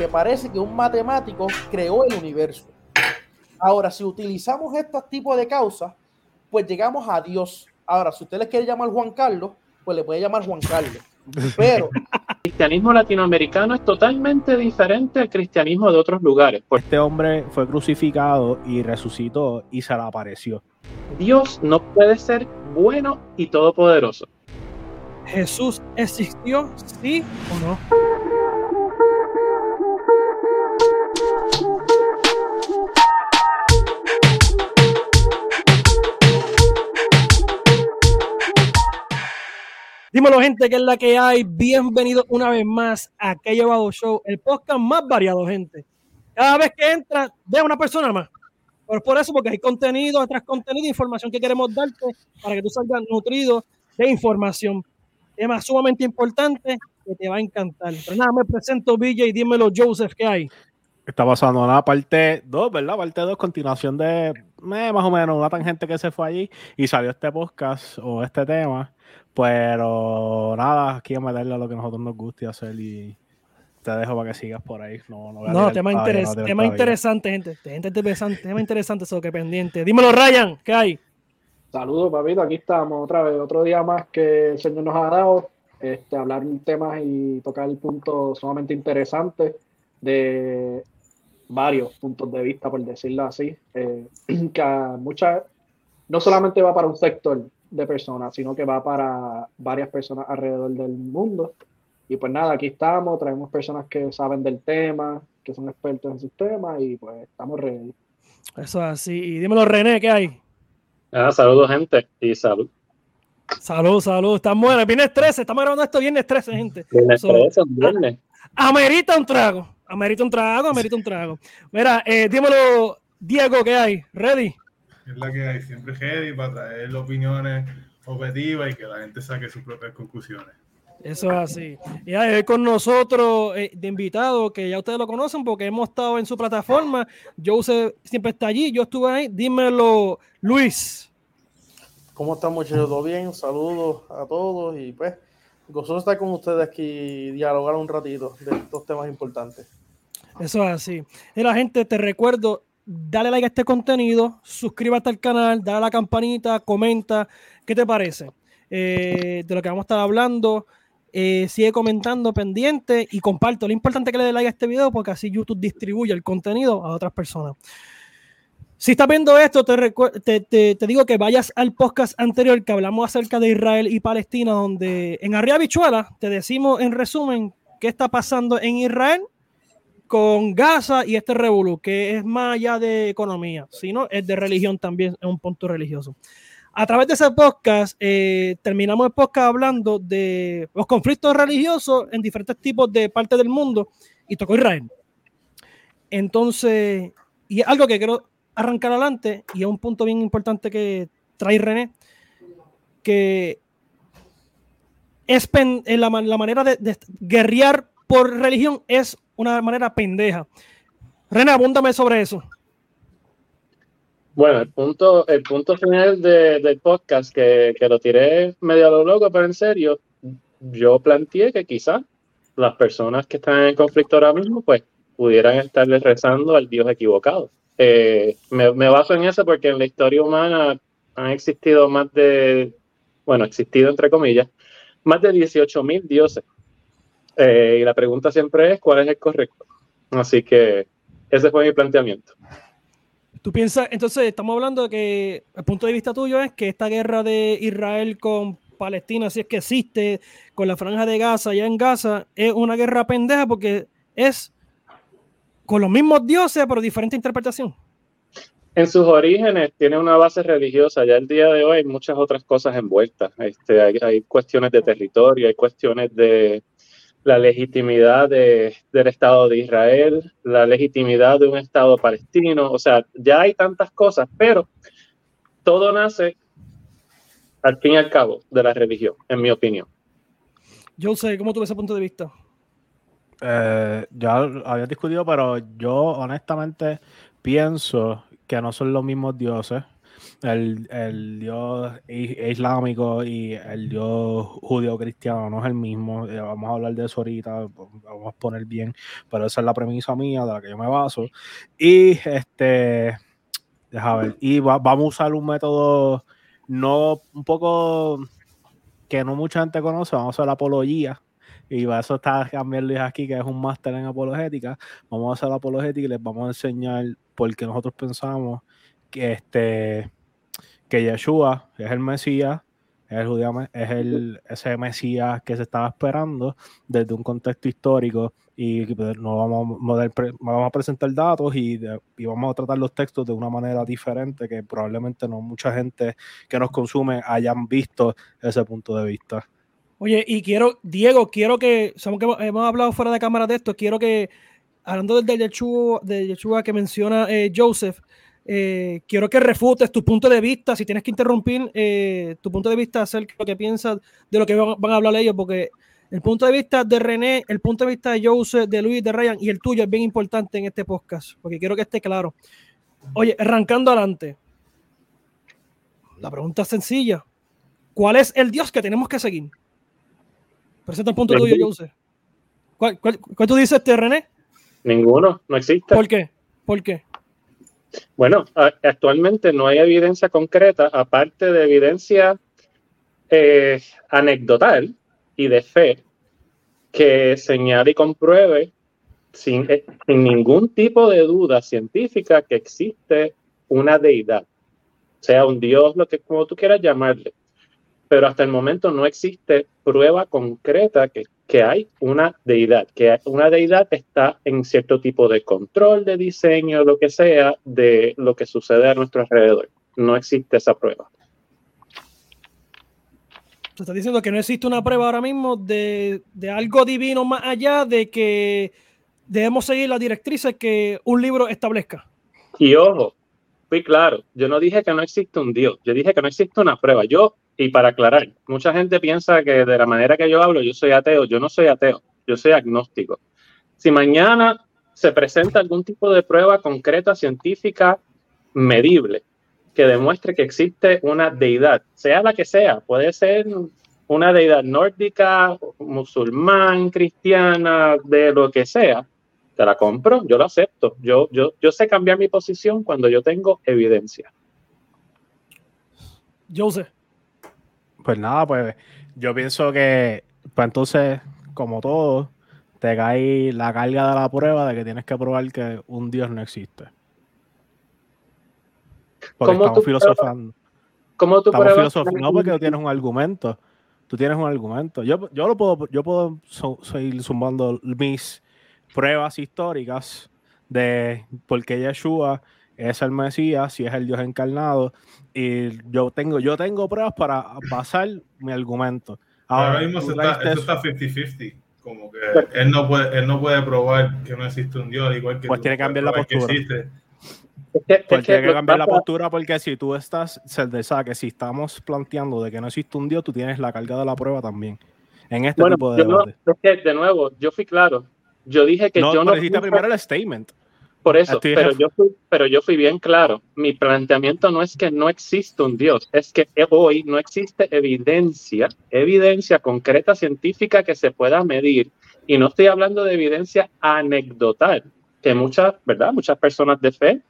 que parece que un matemático creó el universo. Ahora, si utilizamos estos tipos de causas, pues llegamos a Dios. Ahora, si usted le quiere llamar Juan Carlos, pues le puede llamar Juan Carlos. Pero el cristianismo latinoamericano es totalmente diferente al cristianismo de otros lugares. Este hombre fue crucificado y resucitó y se le apareció. Dios no puede ser bueno y todopoderoso. ¿Jesús existió, sí o no? Dímelo, gente, que es la que hay. Bienvenido una vez más a Que Llevado Show, el podcast más variado, gente. Cada vez que entra, ve a una persona más. Pero por eso, porque hay contenido tras contenido, información que queremos darte para que tú salgas nutrido de información. Tema sumamente importante que te va a encantar. Pero nada, me presento, Villa, y dímelo, Joseph, ¿qué hay? Está pasando nada, parte 2, ¿verdad? Parte 2, continuación de eh, más o menos una tangente que se fue allí y salió este podcast o este tema pero nada, aquí a meterle a lo que a nosotros nos guste hacer y te dejo para que sigas por ahí. No, no, no tema, tema interesante, gente. Gente interesante, tema interesante, eso que pendiente. Dímelo, Ryan, ¿qué hay? Saludos, papito. Aquí estamos otra vez, otro día más que el Señor nos ha dado. Este, hablar temas y tocar puntos sumamente interesantes de varios puntos de vista, por decirlo así. Eh, que muchas, no solamente va para un sector, de personas, sino que va para varias personas alrededor del mundo. Y pues nada, aquí estamos, traemos personas que saben del tema, que son expertos en sus temas y pues estamos ready. Eso es así. Y dímelo, René, ¿qué hay? Ah, saludos, gente, y salud. Salud, salud. Están buenas. Viernes 13. Estamos grabando esto viernes 13, gente. Viernes 13, viernes. Amerita un trago. Amerita un trago, amerita un trago. Mira, eh, dímelo, Diego, ¿qué hay? ¿Ready? Es la que hay, siempre ready para traer opiniones objetivas y que la gente saque sus propias conclusiones. Eso es así. Y hay con nosotros eh, de invitado, que ya ustedes lo conocen porque hemos estado en su plataforma. Joseph siempre está allí, yo estuve ahí. Dímelo, Luis. ¿Cómo están muchachos? ¿Todo bien? Saludos a todos y pues gozoso estar con ustedes aquí y dialogar un ratito de estos temas importantes. Eso es así. Y la gente, te recuerdo, dale like a este contenido, suscríbete al canal, dale a la campanita, comenta, ¿qué te parece? Eh, de lo que vamos a estar hablando. Eh, sigue comentando pendiente y comparto. Lo importante es que le dé like a este video porque así YouTube distribuye el contenido a otras personas. Si estás viendo esto, te, te, digo que vayas al podcast anterior que hablamos acerca de Israel y Palestina, donde en Arriba Bichuela te decimos en resumen qué está pasando en Israel con Gaza y este Revolu, que es más allá de economía, sino es de religión también, es un punto religioso. A través de ese podcast, eh, terminamos el podcast hablando de los conflictos religiosos en diferentes tipos de partes del mundo y tocó Israel. Entonces, y algo que quiero arrancar adelante y es un punto bien importante que trae René, que es la, la manera de guerrear por religión es una manera pendeja. René, abúndame sobre eso. Bueno, el punto, el punto final del podcast, que, que, lo tiré medio a lo loco, pero en serio, yo planteé que quizás las personas que están en conflicto ahora mismo, pues pudieran estarle rezando al Dios equivocado. Eh, me, me, baso en eso porque en la historia humana han existido más de, bueno, existido entre comillas, más de 18 mil dioses. Eh, y la pregunta siempre es cuál es el correcto. Así que ese fue mi planteamiento. Tú piensas, entonces estamos hablando de que el punto de vista tuyo es que esta guerra de Israel con Palestina, si es que existe, con la franja de Gaza, allá en Gaza, es una guerra pendeja porque es con los mismos dioses, pero diferente interpretación. En sus orígenes tiene una base religiosa, ya el día de hoy hay muchas otras cosas envueltas. Este, hay cuestiones de territorio, hay cuestiones de, la legitimidad de, del Estado de Israel, la legitimidad de un Estado palestino, o sea, ya hay tantas cosas, pero todo nace al fin y al cabo de la religión, en mi opinión. Yo sé, ¿cómo tuve ese punto de vista? Eh, ya había discutido, pero yo honestamente pienso que no son los mismos dioses. El, el Dios islámico y el Dios judío cristiano no es el mismo. Eh, Vamos a hablar de eso ahorita, vamos a poner bien, pero esa es la premisa mía de la que yo me baso. Y este, deja ver, y va- vamos a usar un método no un poco que no mucha gente conoce, vamos a usar la apología. Y para eso está también Luis aquí, que es un máster en apologética. Vamos a hacer la apologética y les vamos a enseñar por qué nosotros pensamos que este que Yeshua es el Mesías, es el judío, ese Mesías que se estaba esperando desde un contexto histórico y pues, no vamos, a vamos presentar datos y, y vamos a tratar los textos de una manera diferente que probablemente no mucha gente que nos consume hayan visto ese punto de vista. Oye, y quiero, Diego, quiero que, sabemos que hemos- hablado fuera de cámara de esto, quiero que, hablando del de Yeshua que menciona eh, Joseph, eh, quiero que refutes tu punto de vista, si tienes que interrumpir eh, tu punto de vista acerca de lo que piensas de lo que van, a hablar ellos, porque el punto de vista de René, el punto de vista de Joseph, de Luis, de Ryan y el tuyo es bien importante en este podcast, porque quiero que esté claro. Oye, arrancando adelante, la pregunta es sencilla. ¿Cuál es el Dios que tenemos que seguir? Presenta el punto tuyo. Joseph. ¿Cuál, cuál, cuál tú dices, este, René? Ninguno, no existe. ¿Por qué? ¿Por qué? Bueno, actualmente no hay evidencia concreta, aparte de evidencia eh, anecdotal y de fe, que señale y compruebe sin, eh, sin ningún tipo de duda científica que existe una deidad, sea un dios, lo que como tú quieras llamarle. Pero hasta el momento no existe prueba concreta que, que hay una deidad, que una deidad está en cierto tipo de control de diseño, lo que sea, de lo que sucede a nuestro alrededor. No existe esa prueba. Te estás diciendo que no existe una prueba ahora mismo de, de algo divino más allá de que debemos seguir las directrices que un libro establezca. Y ojo, fui claro, yo no dije que no existe un Dios, yo dije que no existe una prueba. Yo, y para aclarar, mucha gente piensa que de la manera que yo hablo, yo soy ateo. Yo no soy ateo, yo soy agnóstico. Si mañana se presenta algún tipo de prueba concreta, científica, medible, que demuestre que existe una deidad, sea la que sea, puede ser una deidad nórdica, musulmán, cristiana, de lo que sea, te la compro, yo lo acepto. Yo, yo, yo sé cambiar mi posición cuando yo tengo evidencia. Joseph. Pues nada, pues yo pienso que, pues entonces, como todo, te cae la carga de la prueba de que tienes que probar que un Dios no existe. Porque ¿Cómo estamos tú filosofando. ¿Cómo tú Estamos filosofando, no porque tú tienes un argumento. Tú tienes un argumento. Yo, yo lo puedo, yo puedo so- seguir zumbando mis pruebas históricas de por qué Yeshua es el Mesías, si es el Dios encarnado. Y yo tengo, yo tengo pruebas para basar mi argumento. Ahora, mismo tú se está, traiste eso está 50-50. Como que él no, puede, él no puede probar que no existe un Dios, igual que Pues tú tiene que cambiar la postura. que, es Pues tiene que cambiar la postura porque si tú estás, se que si estamos planteando de que no existe un Dios, tú tienes la carga de la prueba también. En este Bueno, tipo de yo no, es que, de nuevo, yo fui claro. Yo dije que no, yo no. dijiste primero el statement. Por eso, Estoy pero ref- yo, fui, pero yo fui bien claro. Mi planteamiento no es que no existe un Dios, es que hoy no existe evidencia, evidencia concreta científica que se pueda medir. Y no estoy hablando de evidencia anecdotal, que muchas, ¿verdad? Muchas personas de fe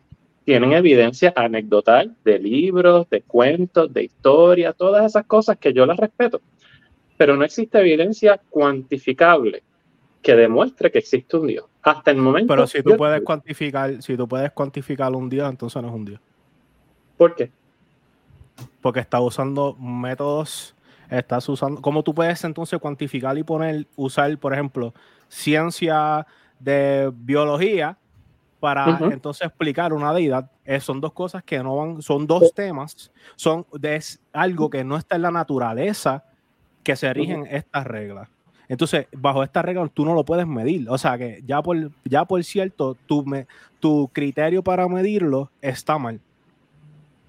tienen evidencia anecdotal de libros, de cuentos, de historia, todas esas cosas que yo las respeto. Pero no existe evidencia cuantificable que demuestre que existe un Dios. Hasta el momento. Pero si tú puedes cuantificar, si tú puedes cuantificar un Dios, entonces no es un Dios. ¿Por qué? Porque está usando métodos, estás usando, ¿cómo tú puedes entonces cuantificar y poner, usar, por ejemplo, ciencia de biología para entonces explicar una deidad? Eh, son dos cosas que no van, son dos temas, son de es algo que no está en la naturaleza que se rigen estas reglas. Entonces, bajo esta regla tú no lo puedes medir. O sea que ya por, ya por cierto, tu, me- tu criterio para medirlo está mal.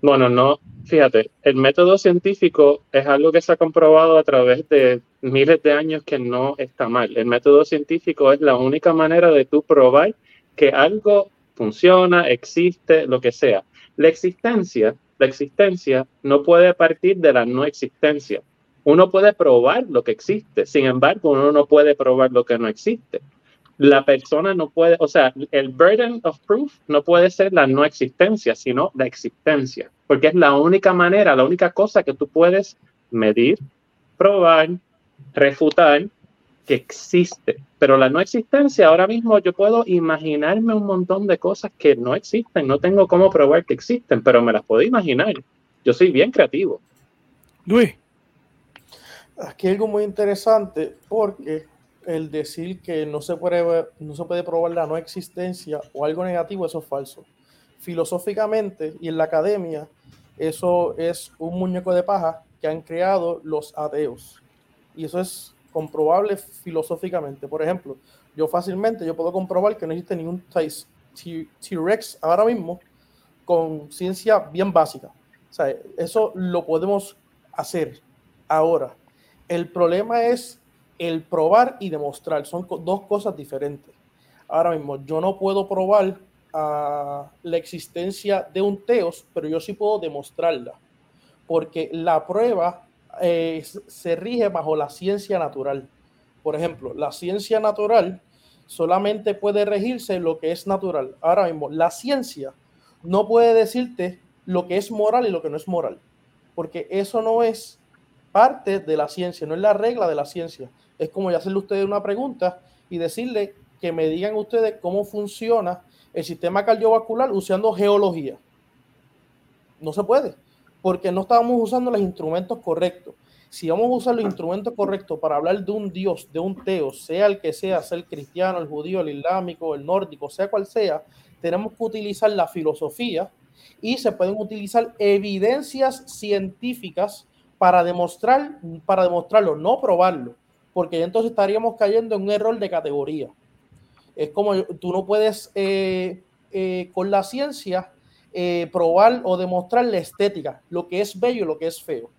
Bueno, no, fíjate, el método científico es algo que se ha comprobado a través de miles de años que no está mal. El método científico es la única manera de tú probar que algo funciona, existe, lo que sea. La existencia, la existencia no puede partir de la no existencia. Uno puede probar lo que existe, sin embargo, uno no puede probar lo que no existe. La persona no puede, o sea, el burden of proof no puede ser la no existencia, sino la existencia, porque es la única manera, la única cosa que tú puedes medir, probar, refutar que existe. Pero la no existencia, ahora mismo yo puedo imaginarme un montón de cosas que no existen, no tengo cómo probar que existen, pero me las puedo imaginar. Yo soy bien creativo. Luis. Aquí hay algo muy interesante porque el decir que no se puede, no se puede probar la no existencia o algo negativo, eso es falso. Filosóficamente y en la academia, eso es un muñeco de paja que han creado los ateos. Y eso es comprobable filosóficamente. Por ejemplo, yo fácilmente yo puedo comprobar que no existe ningún T-Rex ahora mismo con ciencia bien básica. O sea, eso lo podemos hacer ahora. El problema es el probar y demostrar. Son dos cosas diferentes. Ahora mismo, yo no puedo probar uh, la existencia de un teos, pero yo sí puedo demostrarla. Porque la prueba eh, se rige bajo la ciencia natural. Por ejemplo, la ciencia natural solamente puede regirse lo que es natural. Ahora mismo, la ciencia no puede decirte lo que es moral y lo que no es moral, porque eso no es parte de la ciencia, no es la regla de la ciencia. Es como hacerle a ustedes una pregunta y decirle que me digan ustedes cómo funciona el sistema cardiovascular usando geología. No se puede porque no estábamos usando los instrumentos correctos. Si vamos a usar los instrumentos correctos para hablar de un Dios, de un Teo, sea el que sea, sea el cristiano, el judío, el islámico, el nórdico, sea cual sea, tenemos que utilizar la filosofía y se pueden utilizar evidencias científicas para demostrar, para demostrarlo, no probarlo, porque entonces estaríamos cayendo en un error de categoría. Es como tú no puedes eh, eh, con la ciencia eh, probar o demostrar la estética, lo que es bello y lo que es feo.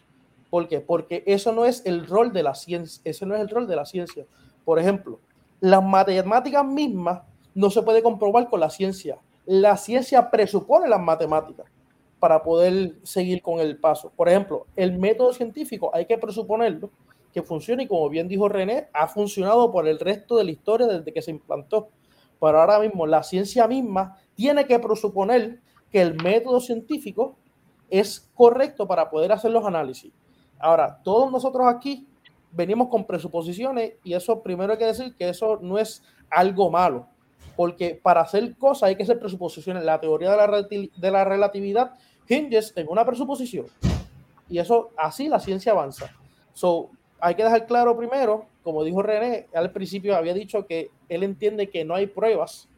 ¿Por qué? Porque eso no es el rol de la ciencia, ese no es el rol de la ciencia. Por ejemplo, las matemáticas mismas no se puede comprobar con la ciencia. La ciencia presupone las matemáticas para poder seguir con el paso. Por ejemplo, el método científico hay que presuponerlo que funcione y como bien dijo René, ha funcionado por el resto de la historia desde que se implantó. Pero ahora mismo la ciencia misma tiene que presuponer que el método científico es correcto para poder hacer los análisis. Ahora, todos nosotros aquí venimos con presuposiciones y eso primero hay que decir que eso no es algo malo, porque para hacer cosas hay que hacer presuposiciones. La teoría de la, de la relatividad hinges en una presuposición y eso así la ciencia avanza. So, hay que dejar claro primero, como dijo René al principio, había dicho que él entiende que no hay pruebas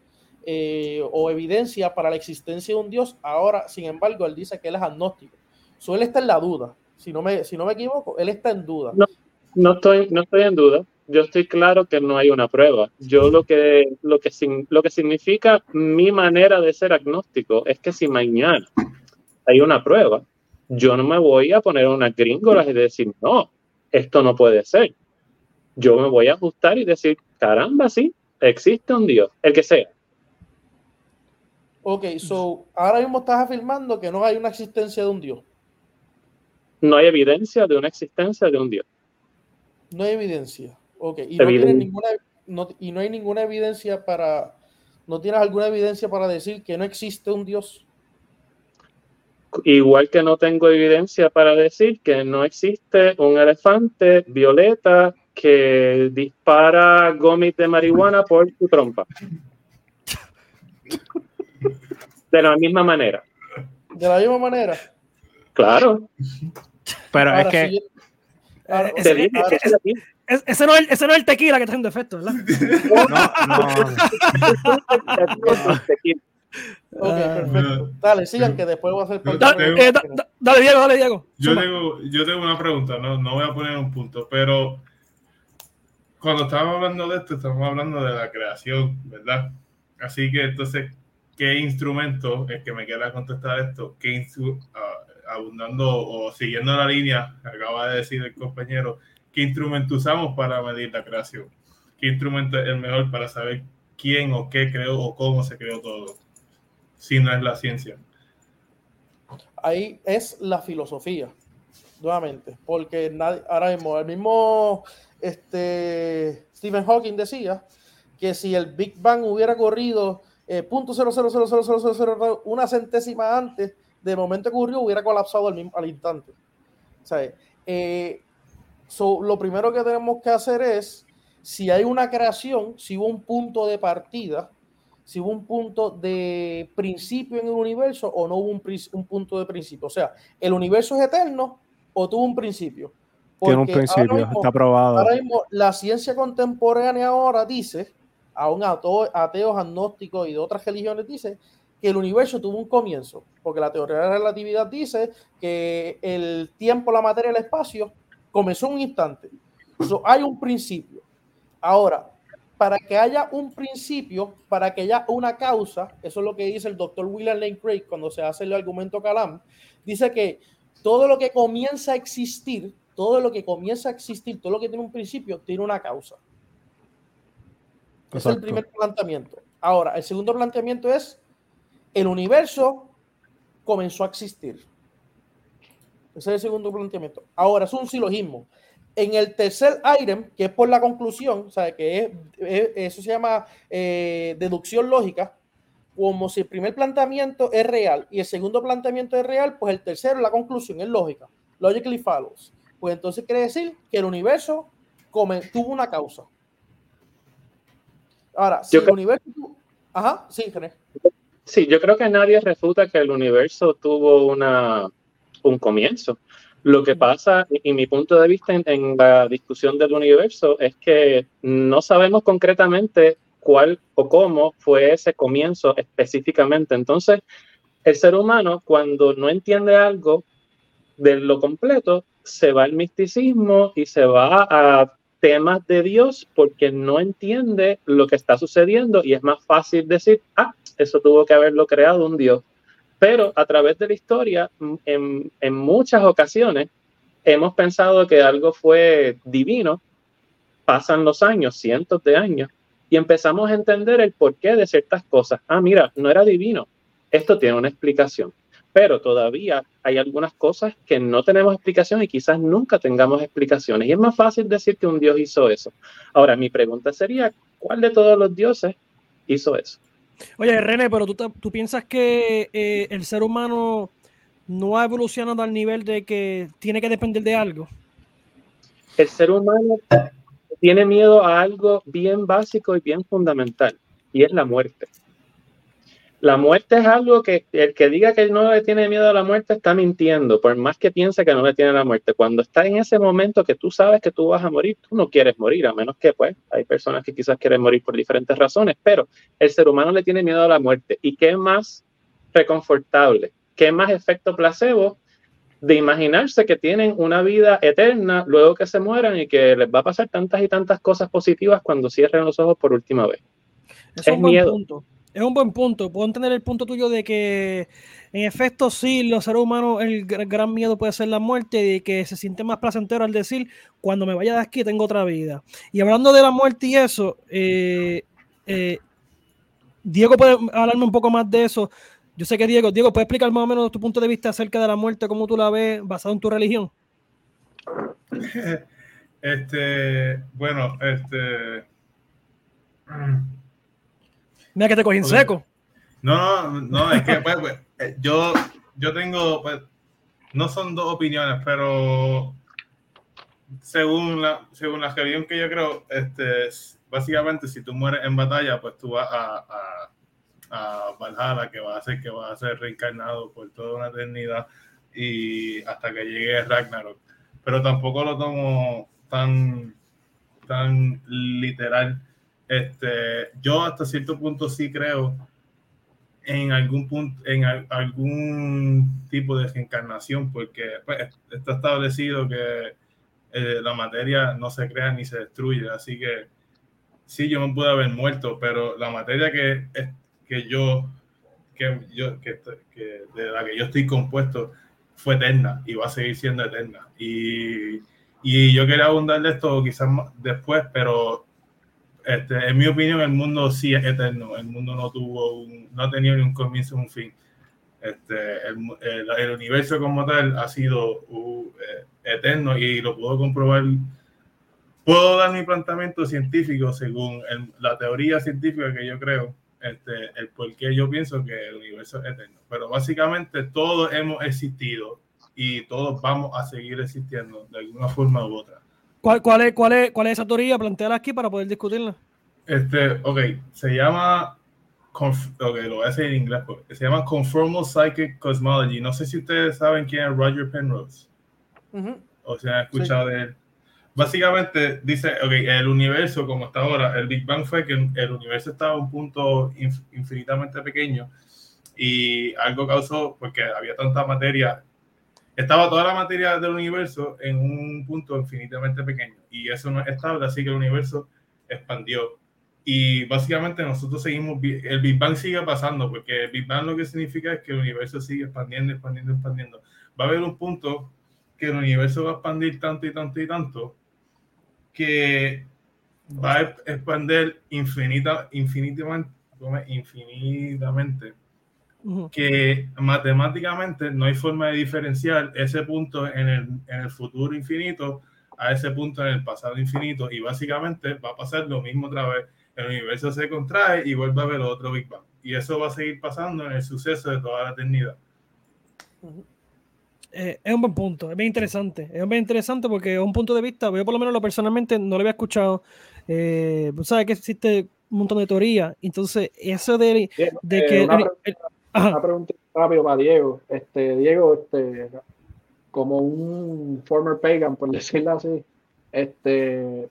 eh, o evidencia para la existencia de un Dios. Ahora, sin embargo, él dice que él es agnóstico. So, él está en la duda. Si no me, si no me equivoco, él está en duda. No, no, estoy, no estoy en duda. Yo estoy claro que no hay una prueba. Yo lo que, lo que, lo que significa mi manera de ser agnóstico es que si mañana hay una prueba, yo no me voy a poner unas gringolas y decir, no, esto no puede ser. Yo me voy a ajustar y decir, caramba, sí, existe un Dios, el que sea. Ok, so ahora mismo estás afirmando que no hay una existencia de un Dios. No hay evidencia de una existencia de un Dios. No hay evidencia. Ok, y no, ninguna, y no hay ninguna evidencia para. ¿No tienes alguna evidencia para decir que no existe un Dios? Igual que no tengo evidencia para decir que no existe un elefante violeta que dispara gomis de marihuana por su trompa. De la misma manera. De la misma manera. Claro. Pero es que. ese, no es, ese no es el tequila que está haciendo efecto, ¿verdad? No, no. Ok, perfecto. Dale, sigan que después voy a hacer. Dale, eh, dale, Diego, dale, Diego. Yo tengo, yo tengo una pregunta, no, no voy a poner un punto, pero cuando estábamos hablando de esto, estamos hablando de la creación, ¿verdad? Así que entonces, qué instrumento, es que me queda contestar esto, qué uh, abundando o siguiendo la línea que acaba de decir el compañero, qué instrumento usamos para medir la creación, qué instrumento es el mejor para saber quién o qué creó o cómo se creó todo, si no es la ciencia. ahí es la filosofía, nuevamente, porque nadie, ahora mismo, el mismo este, Stephen Hawking decía que si el Big Bang hubiera corrido eh, una centésima antes del momento que ocurrió, hubiera colapsado al, mismo, al instante. Eh, lo primero que tenemos que hacer es, si hay una creación, si hubo un punto de partida, si hubo un punto de principio en el universo o no hubo un, un punto de principio. O sea, ¿el universo es eterno o tuvo un principio? Tiene un principio, está probado. Ahora mismo, la ciencia contemporánea ahora dice, aún ateos, agnósticos y de otras religiones dice, que el universo tuvo un comienzo, porque la teoría de la relatividad dice que el tiempo, la materia y el espacio comenzó un instante. hay un principio. Ahora, para que haya un principio, para que haya una causa, eso es lo que dice el doctor William Lane Craig cuando se hace el argumento Calam, dice que todo lo que comienza a existir, todo lo que comienza a existir, todo lo que tiene un principio, tiene una causa. Ese es el primer planteamiento. Ahora, el segundo planteamiento es, el universo comenzó a existir. Ese es el segundo planteamiento. Ahora, es un silogismo. En el tercer item, que es por la conclusión, ¿sabe? que es, eso se llama eh, deducción lógica, como si el primer planteamiento es real y el segundo planteamiento es real, pues el tercero, la conclusión, es lógica. Logically follows. Pues entonces quiere decir que el universo tuvo una causa. Ahora, si el universo... Ajá, sí, René. Sí, yo creo que nadie refuta que el universo tuvo una, un comienzo. Lo que pasa, y mi punto de vista en, la discusión del universo, es que no sabemos concretamente cuál o cómo fue ese comienzo específicamente. Entonces, el ser humano, cuando no entiende algo de lo completo, se va al misticismo y se va a temas de Dios porque no entiende lo que está sucediendo y es más fácil decir, ah, eso tuvo que haberlo creado un Dios. Pero a través de la historia, en, muchas ocasiones, hemos pensado que algo fue divino, pasan los años, cientos de años, y empezamos a entender el porqué de ciertas cosas. Ah, mira, no era divino. Esto tiene una explicación. Pero todavía hay algunas cosas que no tenemos explicación y quizás nunca tengamos explicaciones. Y es más fácil decir que un Dios hizo eso. Ahora, mi pregunta sería, ¿cuál de todos los dioses hizo eso? Oye, René, pero tú, tú piensas que eh, el ser humano no ha evolucionado al nivel de que tiene que depender de algo. El ser humano tiene miedo a algo bien básico y bien fundamental, y es la muerte. La muerte es algo que el que diga que no le tiene miedo a la muerte está mintiendo, por más que piense que no le tiene la muerte. Cuando está en ese momento que tú sabes que tú vas a morir, tú no quieres morir, a menos que pues hay personas que quizás quieren morir por diferentes razones, pero el ser humano le tiene miedo a la muerte. ¿Y qué más reconfortable? ¿Qué más efecto placebo de imaginarse que tienen una vida eterna luego que se mueran y que les va a pasar tantas y tantas cosas positivas cuando cierren los ojos por última vez? es, miedo es un buen punto. Puedo entender el punto tuyo de que, en efecto, sí, los seres humanos, el gran miedo puede ser la muerte y que se siente más placentero al decir, cuando me vaya de aquí tengo otra vida. Y hablando de la muerte y eso, eh, eh, Diego puede hablarme un poco más de eso. Yo sé que Diego, Diego, ¿puedes explicar más o menos tu punto de vista acerca de la muerte, cómo tú la ves basado en tu religión? Este, bueno, este Mira que te cogí en seco. No, no, no, es que pues, pues, eh, yo, yo tengo, pues, no son dos opiniones, pero según la, según la religión que yo creo, este, básicamente si tú mueres en batalla, pues tú vas a, a, a Valhalla, que va a ser que va a ser reencarnado por toda una eternidad y hasta que llegue Ragnarok. Pero tampoco lo tomo tan, tan literal este, yo hasta cierto punto sí creo en algún punto, en algún tipo de reencarnación, porque pues, está establecido que eh, la materia no se crea ni se destruye, así que sí, yo me pude haber muerto, pero la materia que, que yo, que yo, que, de la que yo estoy compuesto fue eterna y va a seguir siendo eterna. Y, y yo quería abundar de esto quizás después, pero este, en mi opinión, el mundo sí es eterno. El mundo no tuvo un, no ha tenido ni un comienzo ni un fin. Este, el, el, universo como tal ha sido uh, eh, eterno y lo puedo comprobar. Puedo dar mi planteamiento científico según la teoría científica que yo creo, este, el por qué yo pienso que el universo es eterno. Pero básicamente todos hemos existido y todos vamos a seguir existiendo de alguna forma u otra. ¿Cuál, cuál, es, cuál, es, cuál es esa teoría? Planteala aquí para poder discutirla. Este, ok, se llama ok, lo voy a decir en inglés, se llama Conformal Psychic Cosmology. No sé si ustedes saben quién es Roger Penrose. O si han escuchado de él. Básicamente dice, ok, el universo como está ahora, el Big Bang fue que el universo estaba a un punto infinitamente pequeño y algo causó, porque había tanta materia, estaba toda la materia del universo en un punto infinitamente pequeño y eso no es estable, así que el universo expandió. Y básicamente nosotros seguimos, el Big Bang sigue pasando, porque el Big Bang lo que significa es que el universo sigue expandiendo, expandiendo, expandiendo. Va a haber un punto que el universo va a expandir tanto y tanto y tanto que va a expandir infinita, infinitamente, infinitamente que matemáticamente no hay forma de diferenciar ese punto en el, en el futuro infinito a ese punto en el pasado infinito y básicamente va a pasar lo mismo otra vez el universo se contrae y vuelve a haber otro Big Bang. Y eso va a seguir pasando en el suceso de toda la eternidad. Eh, es un buen punto, es bien interesante. Es bien interesante porque es un punto de vista, yo por lo menos lo personalmente no lo había escuchado. Eh, sabes que existe un montón de teorías. Entonces, eso de, de eh, que. Una, pregunta rápido para Diego. Este, Diego, este, como un former pagan, por decirlo así, este,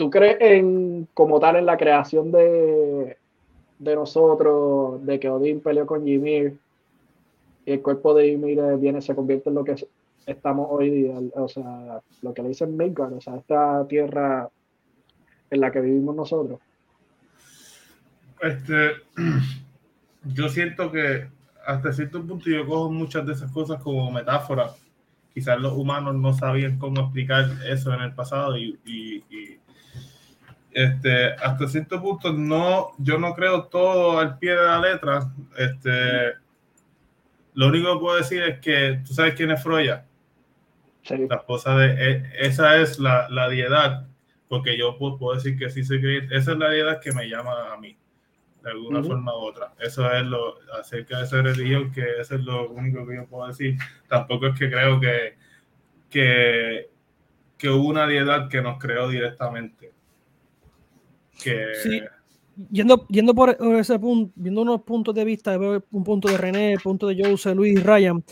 ¿Tú crees en, como tal, en la creación de, de nosotros, de que Odín peleó con Ymir y el cuerpo de Ymir viene, se convierte en lo que estamos hoy día? O sea, lo que le dicen Midgard, o sea, esta tierra en la que vivimos nosotros. Este, yo siento que hasta cierto punto yo cojo muchas de esas cosas como metáforas. Quizás los humanos no sabían cómo explicar eso en el pasado y este, hasta cierto punto no, yo no creo todo al pie de la letra. Este, lo único que puedo decir es que tú sabes quién es Froya. La esposa de e, esa es la, la diedad, porque yo puedo, decir que sí que esa es la diedad que me llama a mí, de alguna forma u otra. Eso es lo acerca de esa religión, que eso es lo único que yo puedo decir. Tampoco es que creo que, que, que hubo una diedad que nos creó directamente Sí. Yendo, yendo por ese punto, viendo unos puntos de vista, un punto de René, un punto de Jose, Luis, Ryan,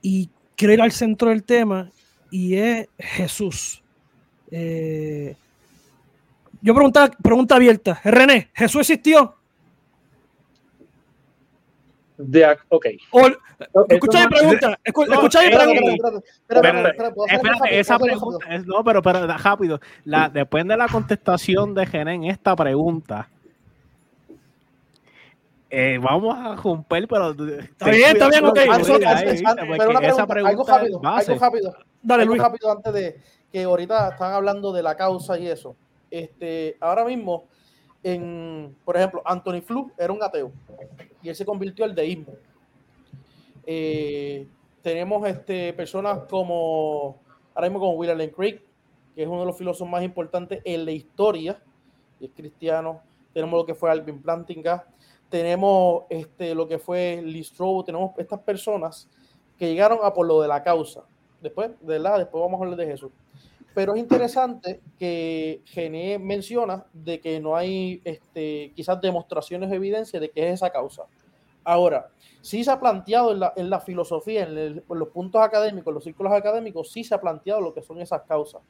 y quiero ir al centro del tema, y es Jesús. Eh, yo pregunta, pregunta abierta, René, ¿Jesús existió? De, ok. escucha mi pregunta. Escucha mi pregunta. Espérate, esa pregunta. Es, no, pero, pero rápido. La, depende de la contestación de Gené en esta pregunta. Eh, vamos a romper, pero. Está bien, está bien, ok. Pero una pregunta, algo rápido, algo rápido. Dale, Luis. rápido antes de que ahorita están hablando de la causa y eso. Este, ahora mismo en, por ejemplo, Anthony Flu era un ateo y él se convirtió al deísmo. Eh, tenemos este, personas como, ahora mismo como William Lane Craig, que es uno de los filósofos más importantes en la historia, y es cristiano. Tenemos lo que fue Alvin Plantinga, tenemos este, lo que fue Lee Strode, tenemos estas personas que llegaron a por lo de la causa. Después, de la, después vamos a hablar de Jesús. Pero es interesante que Gené menciona de que no hay este, quizás demostraciones o evidencias de que es esa causa. Ahora, sí se ha planteado en la, filosofía, en, los puntos académicos, en los círculos académicos, sí se ha planteado lo que son esas causas.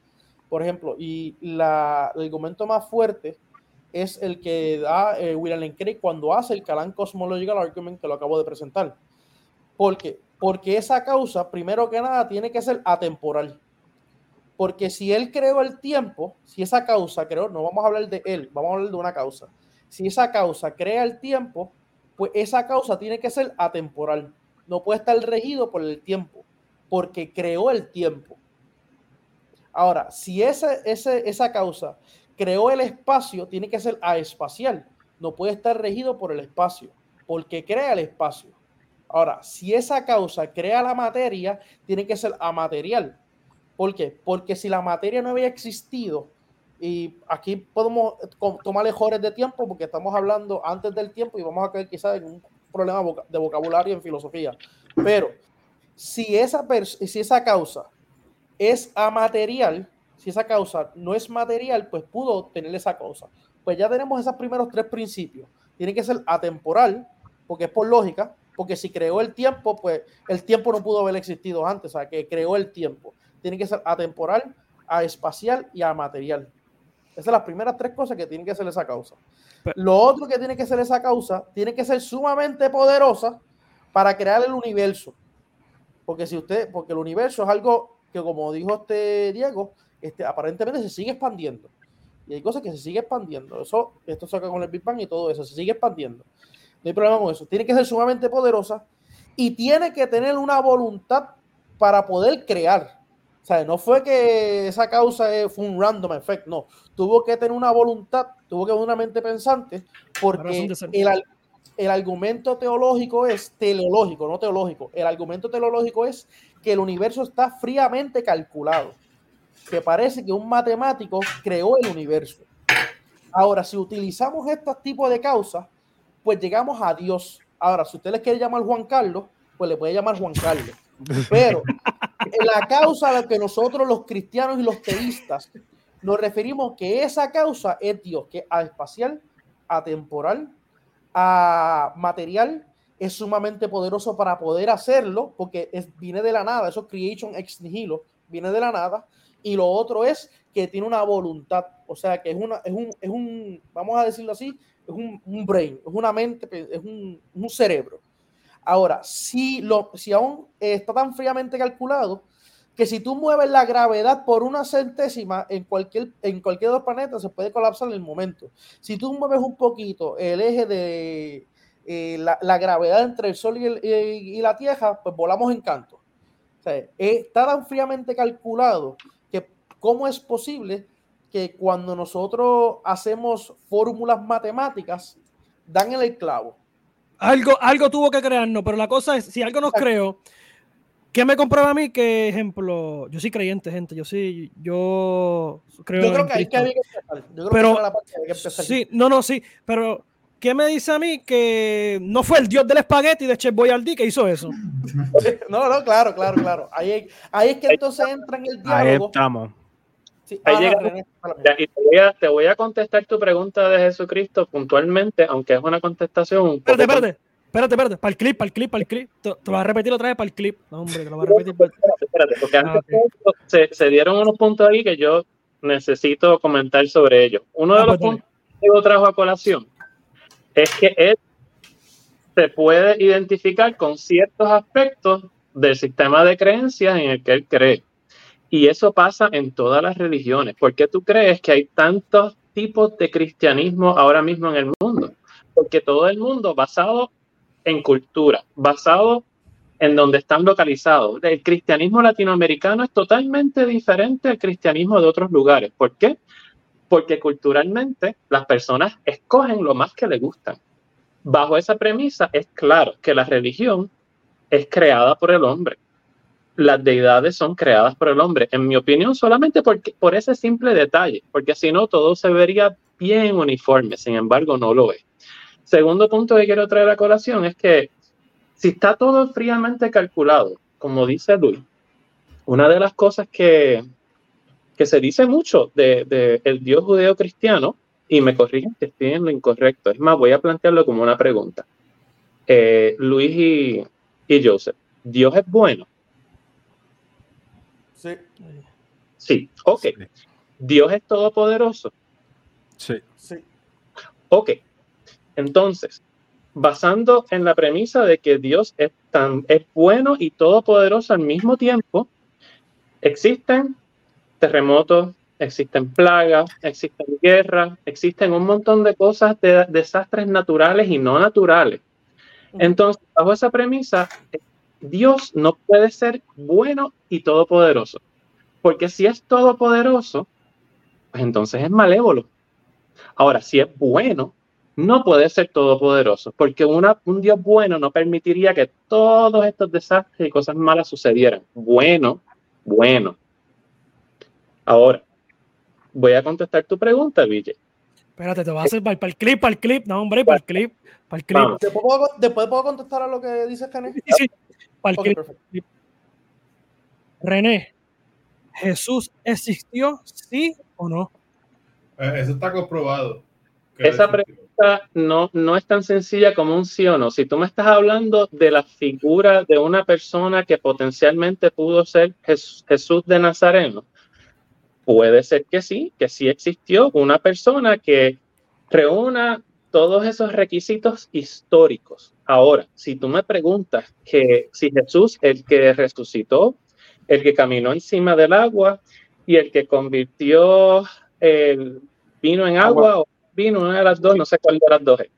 Por ejemplo, y el argumento más fuerte es el que da eh, William Lane cuando hace el Calan Cosmological Argument que lo acabo de presentar. ¿Por qué? Porque esa causa, primero que nada, tiene que ser atemporal. Porque si él creó el tiempo, si esa causa creó, no vamos a hablar de él, vamos a hablar de una causa. Si esa causa crea el tiempo, pues esa causa tiene que ser atemporal. No puede estar regido por el tiempo, porque creó el tiempo. Ahora, si ese, esa causa creó el espacio, tiene que ser aespacial. No puede estar regido por el espacio, porque crea el espacio. Ahora, si esa causa crea la materia, tiene que ser amaterial. ¿Por qué? Porque si la materia no había existido, y aquí podemos tomar mejores de tiempo porque estamos hablando antes del tiempo y vamos a caer quizás en un problema de vocabulario en filosofía. Pero si esa, si esa causa es amaterial, si esa causa no es material, pues pudo tener esa causa. Pues ya tenemos esos primeros tres principios. Tiene que ser atemporal, porque es por lógica, porque si creó el tiempo, pues el tiempo no pudo haber existido antes, o sea, que creó el tiempo. Tiene que ser atemporal, a espacial y a material. Esas son las primeras tres cosas que tiene que ser esa causa. Lo otro que tiene que ser esa causa, tiene que ser sumamente poderosa para crear el universo. Porque si usted, porque el universo es algo que, como dijo este Diego, este, aparentemente se sigue expandiendo. Y hay cosas que se sigue expandiendo. Eso, esto saca con el Big Bang y todo eso, se sigue expandiendo. No hay problema con eso. Tiene que ser sumamente poderosa y tiene que tener una voluntad para poder crear. O sea, no fue que esa causa fue un random effect, no. Tuvo que tener una voluntad, tuvo que tener una mente pensante, porque el, el argumento teológico es teleológico, no teológico. El argumento teológico es que el universo está fríamente calculado, que parece que un matemático creó el universo. Ahora, si utilizamos estos tipos de causas, pues llegamos a Dios. Ahora, si usted le quiere llamar Juan Carlos, pues le puede llamar Juan Carlos. Pero la causa a la que nosotros los cristianos y los teístas nos referimos que esa causa es Dios, que es espacial, atemporal, a material, es sumamente poderoso para poder hacerlo, porque es, viene de la nada, eso es creation ex nihilo, viene de la nada, y lo otro es que tiene una voluntad, o sea, que es, una, es, un, es un, vamos a decirlo así, es un, brain, es una mente, es un cerebro. Ahora, si, lo, si aún está tan fríamente calculado que si tú mueves la gravedad por una centésima en cualquier, en cualquier dos planetas se puede colapsar en el momento. Si tú mueves un poquito el eje de eh, la, gravedad entre el Sol y, y, la Tierra, pues volamos en canto. Sea, está tan fríamente calculado que cómo es posible que cuando nosotros hacemos fórmulas matemáticas dan en el clavo. Algo, algo tuvo que crearnos, pero la cosa es, si algo nos creó, ¿qué me comprueba a mí? Que, ejemplo, yo soy creyente, gente, yo sí, yo creo. Yo creo que hay que empezar. Yo creo pero, que la parte que empezar. Sí, no, no, sí, pero ¿qué me dice a mí que no fue el dios del espagueti de Chef Boyardee que hizo eso? no, no, claro, claro, claro. Ahí, ahí es que entonces entra en el diálogo. Ahí estamos. Ahí y te, voy a, te voy a contestar tu pregunta de Jesucristo puntualmente, aunque es una contestación. Un espérate, espérate, espérate, espérate, para el clip, para el clip, para el clip. Te, te vas a repetir otra vez para el clip. No, hombre, te lo vas a repetir. Para... Espérate, espérate, porque ah, antes se, se, dieron unos puntos ahí que yo necesito comentar sobre ellos. Uno de ah, los pues puntos que yo trajo a colación es que él se puede identificar con ciertos aspectos del sistema de creencias en el que él cree. Y eso pasa en todas las religiones. ¿Por qué tú crees que hay tantos tipos de cristianismo ahora mismo en el mundo? Porque todo el mundo basado en cultura, basado en donde están localizados. El cristianismo latinoamericano es totalmente diferente al cristianismo de otros lugares. ¿Por qué? Porque culturalmente las personas escogen lo más que les gustan. Bajo esa premisa es claro que la religión es creada por el hombre las deidades son creadas por el hombre. En mi opinión, solamente porque, por ese simple detalle, porque si no, todo se vería bien uniforme, sin embargo, no lo es. Segundo punto que quiero traer a colación es que si está todo fríamente calculado, como dice Luis, una de las cosas que, que se dice mucho del de, el Dios judeo cristiano, y me corrigen que estoy en lo incorrecto, es más, voy a plantearlo como una pregunta. Eh, Luis y, y Joseph, ¿Dios es bueno? Sí. Sí, ok. Dios es todopoderoso. Sí. Sí. Ok. Entonces, basando en la premisa de que Dios es, tan, es bueno y todopoderoso al mismo tiempo, existen terremotos, existen plagas, existen guerras, existen un montón de cosas de desastres naturales y no naturales. Entonces, bajo esa premisa, Dios no puede ser bueno y todopoderoso. Porque si es todopoderoso, pues entonces es malévolo. Ahora, si es bueno, no puede ser todopoderoso, porque una, un Dios bueno no permitiría que todos estos desastres y cosas malas sucedieran. Bueno, bueno. Ahora, voy a contestar tu pregunta, Ville. Espérate, te voy a hacer para, el clip, para el clip. No, hombre, para el clip. Para el clip. ¿Después puedo, después puedo contestar a lo que dices, Cané? Sí, sí, perfecto. René, ¿Jesús existió, sí o no? Eh, Eso está comprobado. Esa pregunta no, no es tan sencilla como un sí o no. Si tú me estás hablando de la figura de una persona que potencialmente pudo ser Jes- Jesús de Nazareno, puede ser que sí, que sí existió una persona que reúna todos esos requisitos históricos. Ahora, si tú me preguntas que si Jesús, el que resucitó, el que caminó encima del agua y el que convirtió el vino en agua o vino, una de las dos, no sé cuál de las dos es.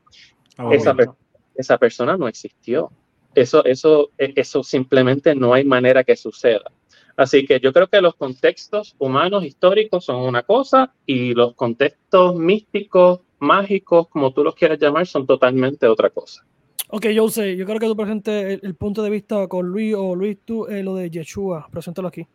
Ah, Esa, per- esa persona no existió. Eso, eso, e- eso simplemente no hay manera que suceda. Así que yo creo que los contextos humanos históricos son una cosa y los contextos místicos, mágicos, como tú los quieras llamar, son totalmente otra cosa. Ok, yo sé, yo creo que tú presentes el, el punto de vista con Luis o Luis, tú, eh, lo de Yeshua. Preséntalo aquí.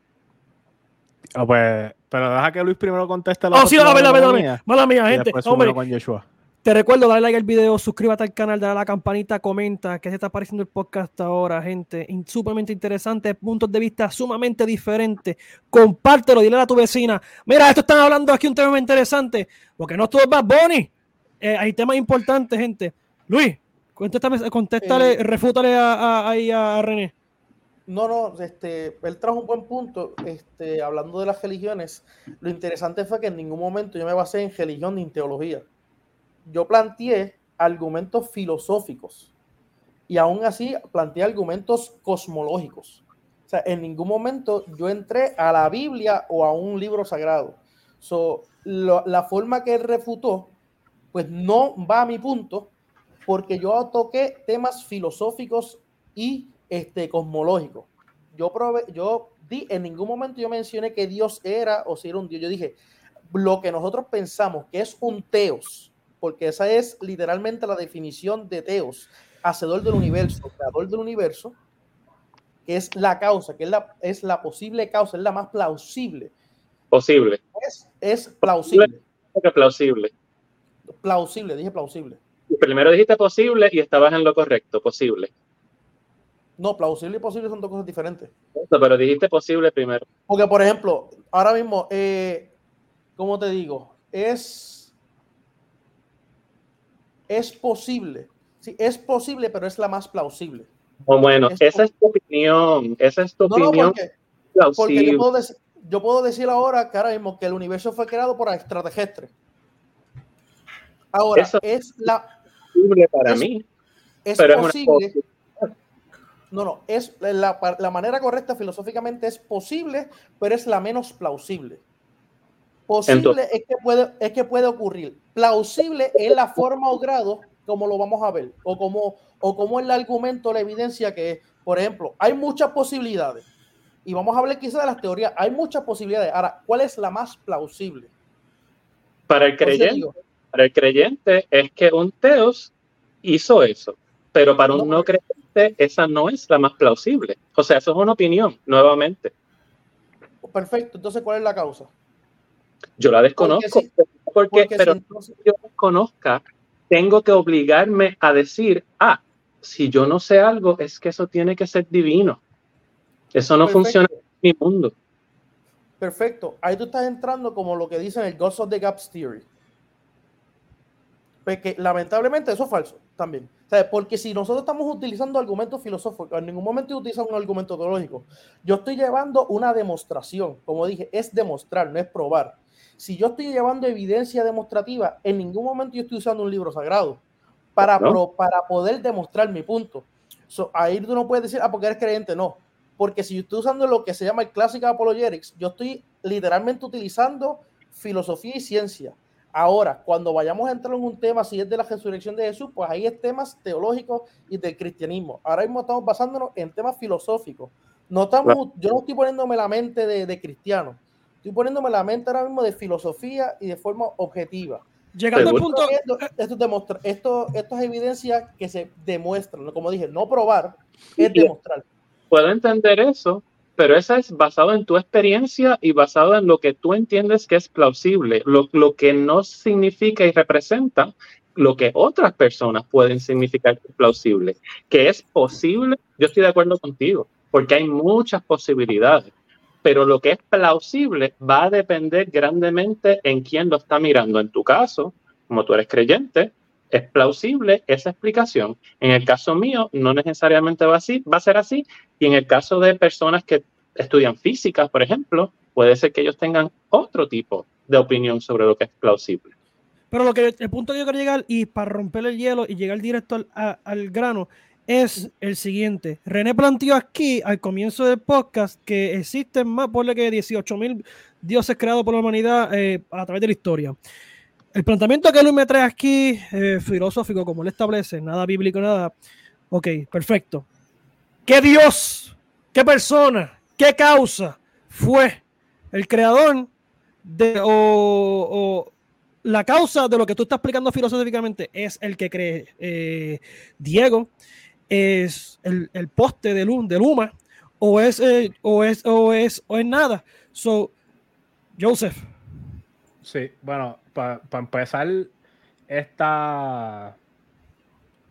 Ah, pues, pero deja que Luis primero conteste la Oh, sí, la verdad, perdón. mía, Mala mía, gente. después Hombre, con Yeshua. Te recuerdo, dale like al video, suscríbete al canal, dale a la campanita, comenta qué se está pareciendo el podcast ahora, gente. Sumamente interesante, puntos de vista sumamente diferentes. Compártelo, dile a tu vecina. Mira, esto están hablando aquí un tema muy interesante, porque no todo es Bad Bunny. Eh, hay temas importantes, gente. Luis, contéstame, contéstale, Eh, refútale a, a René. No, no, este, él trajo un buen punto, este, hablando de las religiones. Lo interesante fue que en ningún momento yo me basé en religión ni en teología. Yo planteé argumentos filosóficos y aún así planteé argumentos cosmológicos. O sea, en ningún momento yo entré a la Biblia o a un libro sagrado. So, la forma que él refutó, pues no va a mi punto, porque yo toqué temas filosóficos y este, cosmológicos. Yo, prove- yo di, en ningún momento yo mencioné que Dios era o si era un Dios. Yo dije, lo que nosotros pensamos que es un teos, porque esa es literalmente la definición de teos, hacedor del universo, creador del universo, que es la causa, que es la, es la posible causa, es la más plausible. Posible. Es, es plausible. Plausible. Plausible, dije plausible. Primero dijiste posible y estabas en lo correcto, posible. No, plausible y posible son dos cosas diferentes. Pero dijiste posible primero. Porque, por ejemplo, ahora mismo, eh, ¿cómo te digo? Es, es posible. Sí, es posible, pero es la más plausible. Bueno, Es esa es tu opinión. Esa es tu No, no, opinión porque, yo, puedo dec- yo puedo decir ahora que ahora mismo que el universo fue creado por extraterrestres. Ahora, Eso- es la posible para es- mí, es pero es una posible. No, no, es la, la manera correcta filosóficamente es posible, pero es la menos plausible. Posible Entonces- es, que puede, es que puede ocurrir. Plausible es la forma o grado como lo vamos a ver, o como, o como el argumento, la evidencia que es. Por ejemplo, hay muchas posibilidades. Y vamos a hablar quizás de las teorías. Hay muchas posibilidades. Ahora, ¿cuál es la más plausible? para el creyente, para el creyente es que un teos hizo eso, pero para un no creyente esa no es la más plausible. O sea, eso es una opinión, nuevamente. perfecto. Entonces, ¿cuál es la causa? Yo la desconozco, porque, Porque si pero entonces- yo desconozca, tengo que obligarme a decir, ah, si yo no sé algo, es que eso tiene que ser divino. Eso no Perfecto. funciona en mi mundo. Perfecto. Ahí tú estás entrando como lo que dicen el Ghost of the Gaps Theory. Porque lamentablemente eso es falso también. O sea, porque si nosotros estamos utilizando argumentos filosóficos, en ningún momento utilizan un argumento teológico. Yo estoy llevando una demostración. Como dije, es demostrar, no es probar. Si yo estoy llevando evidencia demostrativa, en ningún momento yo estoy usando un libro sagrado para, No. pro- para poder demostrar mi punto. So, ahí tú no puedes decir, ah, porque eres creyente, no. Porque si yo estoy usando lo que se llama el Classical Apologetics, yo estoy literalmente utilizando filosofía y ciencia. Ahora, cuando vayamos a entrar en un tema, si es de la resurrección de Jesús, pues ahí es temas teológicos y del cristianismo. Ahora mismo estamos basándonos en temas filosóficos. No estamos, yo no estoy poniéndome la mente de, de cristiano, estoy poniéndome la mente ahora mismo de filosofía y de forma objetiva. Llegando al punto. Esto, esto, demostra- esto, esto es evidencia que se demuestra, como dije, no probar, es demostrar. Puedo entender eso, pero eso es basado en tu experiencia y basado en lo que tú entiendes que es plausible, lo, lo que no significa y representa lo que otras personas pueden significar que es plausible. Que es posible, yo estoy de acuerdo contigo, porque hay muchas posibilidades, pero lo que es plausible va a depender grandemente en quién lo está mirando. En tu caso, como tú eres creyente, es plausible esa explicación. En el caso mío, no necesariamente va, a ser así, y en el caso de personas que estudian física, por ejemplo, puede ser que ellos tengan otro tipo de opinión sobre lo que es plausible. Pero lo que el punto que yo quiero llegar y para romper el hielo y llegar directo al grano es el siguiente. René planteó aquí al comienzo del podcast que existen más, por que 18 mil dioses creados por la humanidad eh, a través de la historia. El planteamiento que Luis me trae aquí, eh, filosófico, como él establece, nada bíblico, nada. Ok, perfecto. ¿Qué Dios, qué persona, qué causa fue el creador de, o, o la causa de lo que tú estás explicando filosóficamente es el que cree eh, Diego, es el, el poste de, Lu- de Luma, o es, eh, o es, o es, o es nada. So, Joseph, Sí, bueno, para empezar, esta.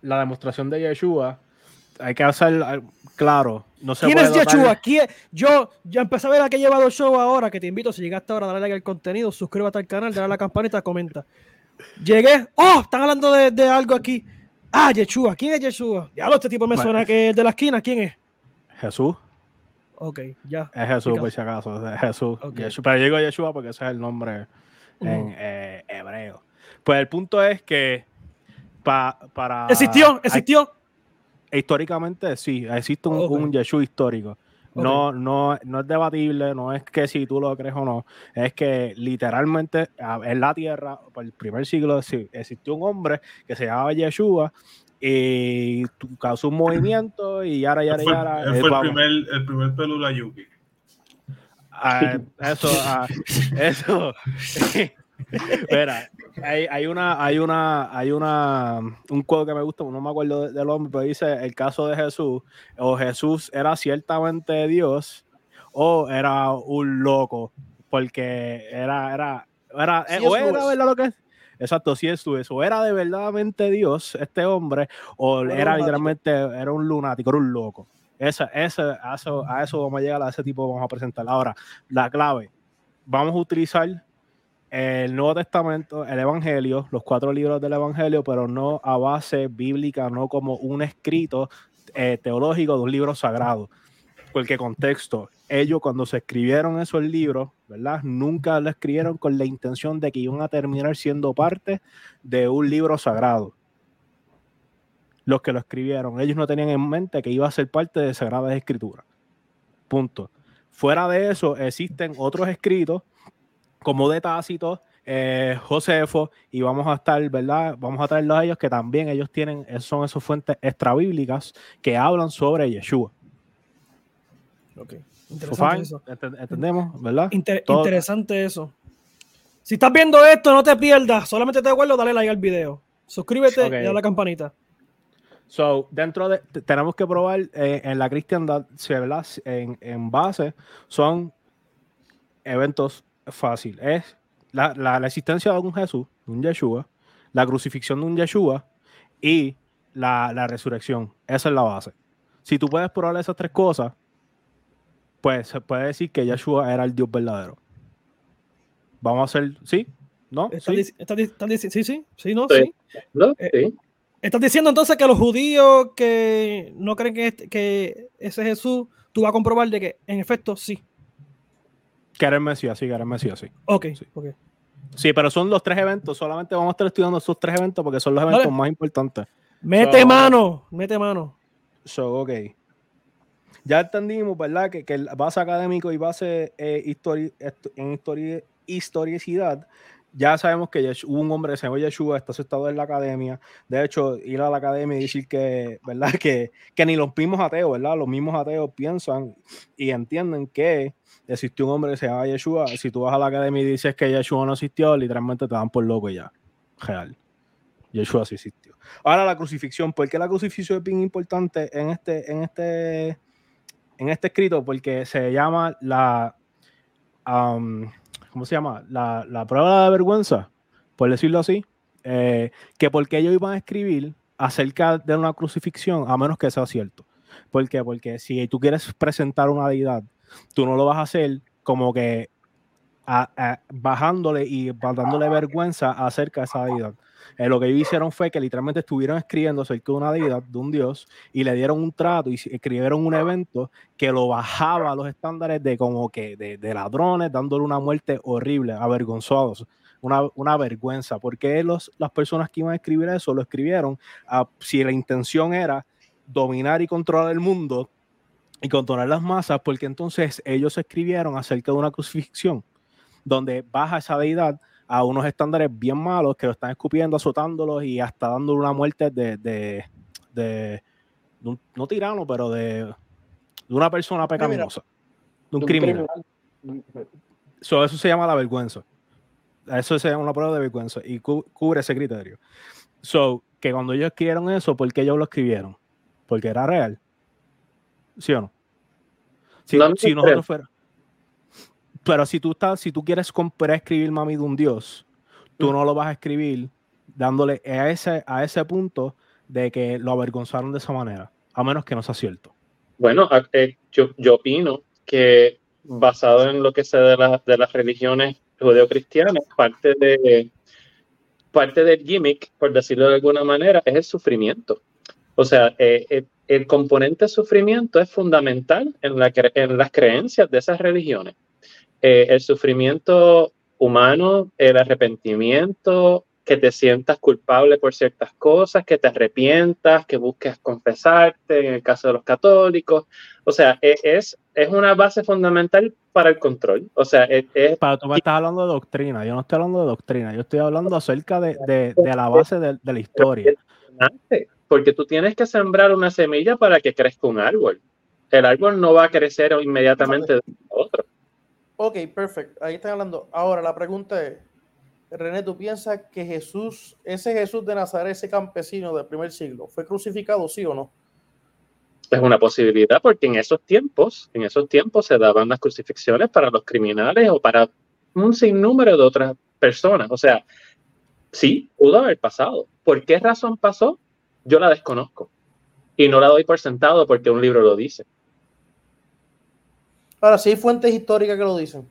La demostración de Yeshua, hay que hacer claro. No se ¿quién puede es Yeshua? ¿Quién- Yo ya empecé a ver a qué he llevado el show ahora, que te invito, si llegaste ahora, dale like al contenido, suscríbete al canal, dale a la campanita, comenta. Llegué, oh, están hablando de, de algo aquí. Ah, Yeshua, ¿quién es Yeshua? Ya este tipo me Bueno. suena que es de la esquina, ¿quién es? Jesús. Ok, ya. Es Jesús, por si acaso. Es Jesús. Ok. Yeshua. Pero yo digo Yeshua porque ese es el nombre en eh, hebreo. Pues el punto es que pa- para. ¿Existió? hay- ¿Existió? históricamente sí, existe un, Ok. un Yeshua histórico. No, no, no es debatible, no es que si tú lo crees o no, es que literalmente en la tierra, por el primer siglo, existió un hombre que se llamaba Yeshua y causó un movimiento y yara, yara, fue, yara. él fue el, primer, el primer pelula Yuki. Ah, eso, ah, eso. Mira, hay, hay una, hay una, hay una, un quote que me gusta, no me acuerdo de- del hombre, pero dice el caso de Jesús, o Jesús era ciertamente Dios, o era un loco, porque era, era, era, Sí, o era verdad lo que es. Exacto, sí es eso, o era de verdaderamente Dios este hombre, o Era era literalmente, era un lunático, era un loco. Esa, esa, a, eso, a eso vamos a llegar, a ese tipo vamos a presentar. Ahora, la clave, vamos a utilizar el Nuevo Testamento, el Evangelio, los cuatro libros del Evangelio, pero no a base bíblica, no como un escrito eh, teológico de un libro sagrado. Porque contexto, ellos cuando se escribieron esos libros, ¿verdad? Nunca lo escribieron con la intención de que iban a terminar siendo parte de un libro sagrado. Los que lo escribieron, ellos no tenían en mente que iba a ser parte de Sagradas Escrituras. Punto. Fuera de eso, existen otros escritos como de Tácito, eh, Josefo, y vamos a estar, ¿verdad? Vamos a traerlos a ellos que también ellos tienen, son esas fuentes extrabíblicas que hablan sobre Yeshua. Ok. So, Interesante eso. ent- Entendemos, ¿verdad? Inter- Todo- interesante eso. Si estás viendo esto, no te pierdas. Solamente te acuerdo, dale like al video. Suscríbete y dale a la campanita. So, dentro de, tenemos que probar eh, en la cristiandad, si, ¿verdad? En, en base, son eventos fáciles. Es la, la- la existencia de un Jesús, un Yeshua, la crucifixión de un Yeshua y la, la resurrección. Esa es la base. Si tú puedes probar esas tres cosas, pues se puede decir que Yeshua era el Dios verdadero. Vamos a hacer, ¿sí? ¿No? ¿Estás, ¿Sí? estás estás sí, sí, sí, no, Sí. sí. ¿No? Eh, Sí. Estás diciendo entonces que los judíos que no creen que, este- que ese Jesús, tú vas a comprobar de que en efecto sí. Que era el Mesías, sí, que era el Mesías, sí. Ok, Sí. ok. Sí, pero son los tres eventos. Solamente vamos a estar estudiando esos tres eventos porque son los Dale. eventos más importantes. Mete So- mano, mete mano. So, ok. Ya entendimos, ¿verdad? Que, que el base académico y base eh, histori- en histori- historicidad, ya sabemos que hubo un hombre que se llama Yeshua, está aceptado en la academia. De hecho, ir a la academia y decir que, ¿verdad? Que, que ni los mismos ateos, ¿verdad? Los mismos ateos piensan y entienden que existió un hombre que se llama Yeshua. Si tú vas a la academia y dices que Yeshua no existió, literalmente te dan por loco ya. real. Yeshua sí existió. Ahora la crucifixión, ¿por qué la crucifixión es bien importante en este, en este, en este escrito? Porque se llama la, um, ¿cómo se llama? La, la, prueba de vergüenza, por decirlo así. Eh, que porque ellos iban a escribir acerca de una crucifixión, a menos que sea cierto. ¿Por qué? Porque si tú quieres presentar una deidad, tú no lo vas a hacer como que bajándole y dándole vergüenza acerca de esa deidad. Eh, lo que ellos hicieron fue que literalmente estuvieron escribiendo acerca de una deidad, de un dios, y le dieron un trato y escribieron un evento que lo bajaba a los estándares de como que de, ladrones, dándole una muerte horrible, avergonzados. Una, una, vergüenza, porque los, las personas que iban a escribir eso lo escribieron si la intención era dominar y controlar el mundo y controlar las masas, porque entonces ellos escribieron acerca de una crucifixión donde baja esa deidad a unos estándares bien malos que lo están escupiendo, azotándolos y hasta dándole una muerte de, de, de, un, no tirano, pero de, de una persona pecaminosa, de un, criminal. eso se llama la vergüenza. Eso se llama una prueba de vergüenza y cubre ese criterio. So, que cuando ellos escribieron eso, ¿por qué ellos lo escribieron? Porque era real. ¿Sí o no? Si, si nosotros fuera, pero si tú estás, si tú quieres escribir mami de un dios, tú no lo vas a escribir dándole a ese, a ese punto de que lo avergonzaron de esa manera, a menos que no sea cierto. Bueno, eh, yo, yo opino que basado en lo que sé de, de las religiones judeocristianas, parte de parte del gimmick, por decirlo de alguna manera, es el sufrimiento. O sea, eh, eh, el componente sufrimiento es fundamental en, la, en las creencias de esas religiones. Eh, el sufrimiento humano, el arrepentimiento, que te sientas culpable por ciertas cosas, que te arrepientas, que busques confesarte, en el caso de los católicos. O sea, e, es, es una base fundamental para el control. O sea, e, es... Para tú me estás hablando de doctrina, yo no estoy hablando de doctrina, yo estoy hablando acerca de, de, de la base de, de, la historia. Porque tú tienes que sembrar una semilla para que crezca un árbol. El árbol no va a crecer inmediatamente de. Ok, perfecto. Ahí están hablando. Ahora la pregunta es, René, ¿tú piensas que Jesús, ese Jesús de Nazaret, ese campesino del primer siglo, fue crucificado, sí o no? Es una posibilidad porque en esos tiempos, en esos tiempos se daban las crucifixiones para los criminales o para un sinnúmero de otras personas. O sea, sí, pudo haber pasado. ¿Por qué razón pasó? Yo la desconozco. Y no la doy por sentado porque un libro lo dice. Ahora, sí hay fuentes históricas que lo dicen.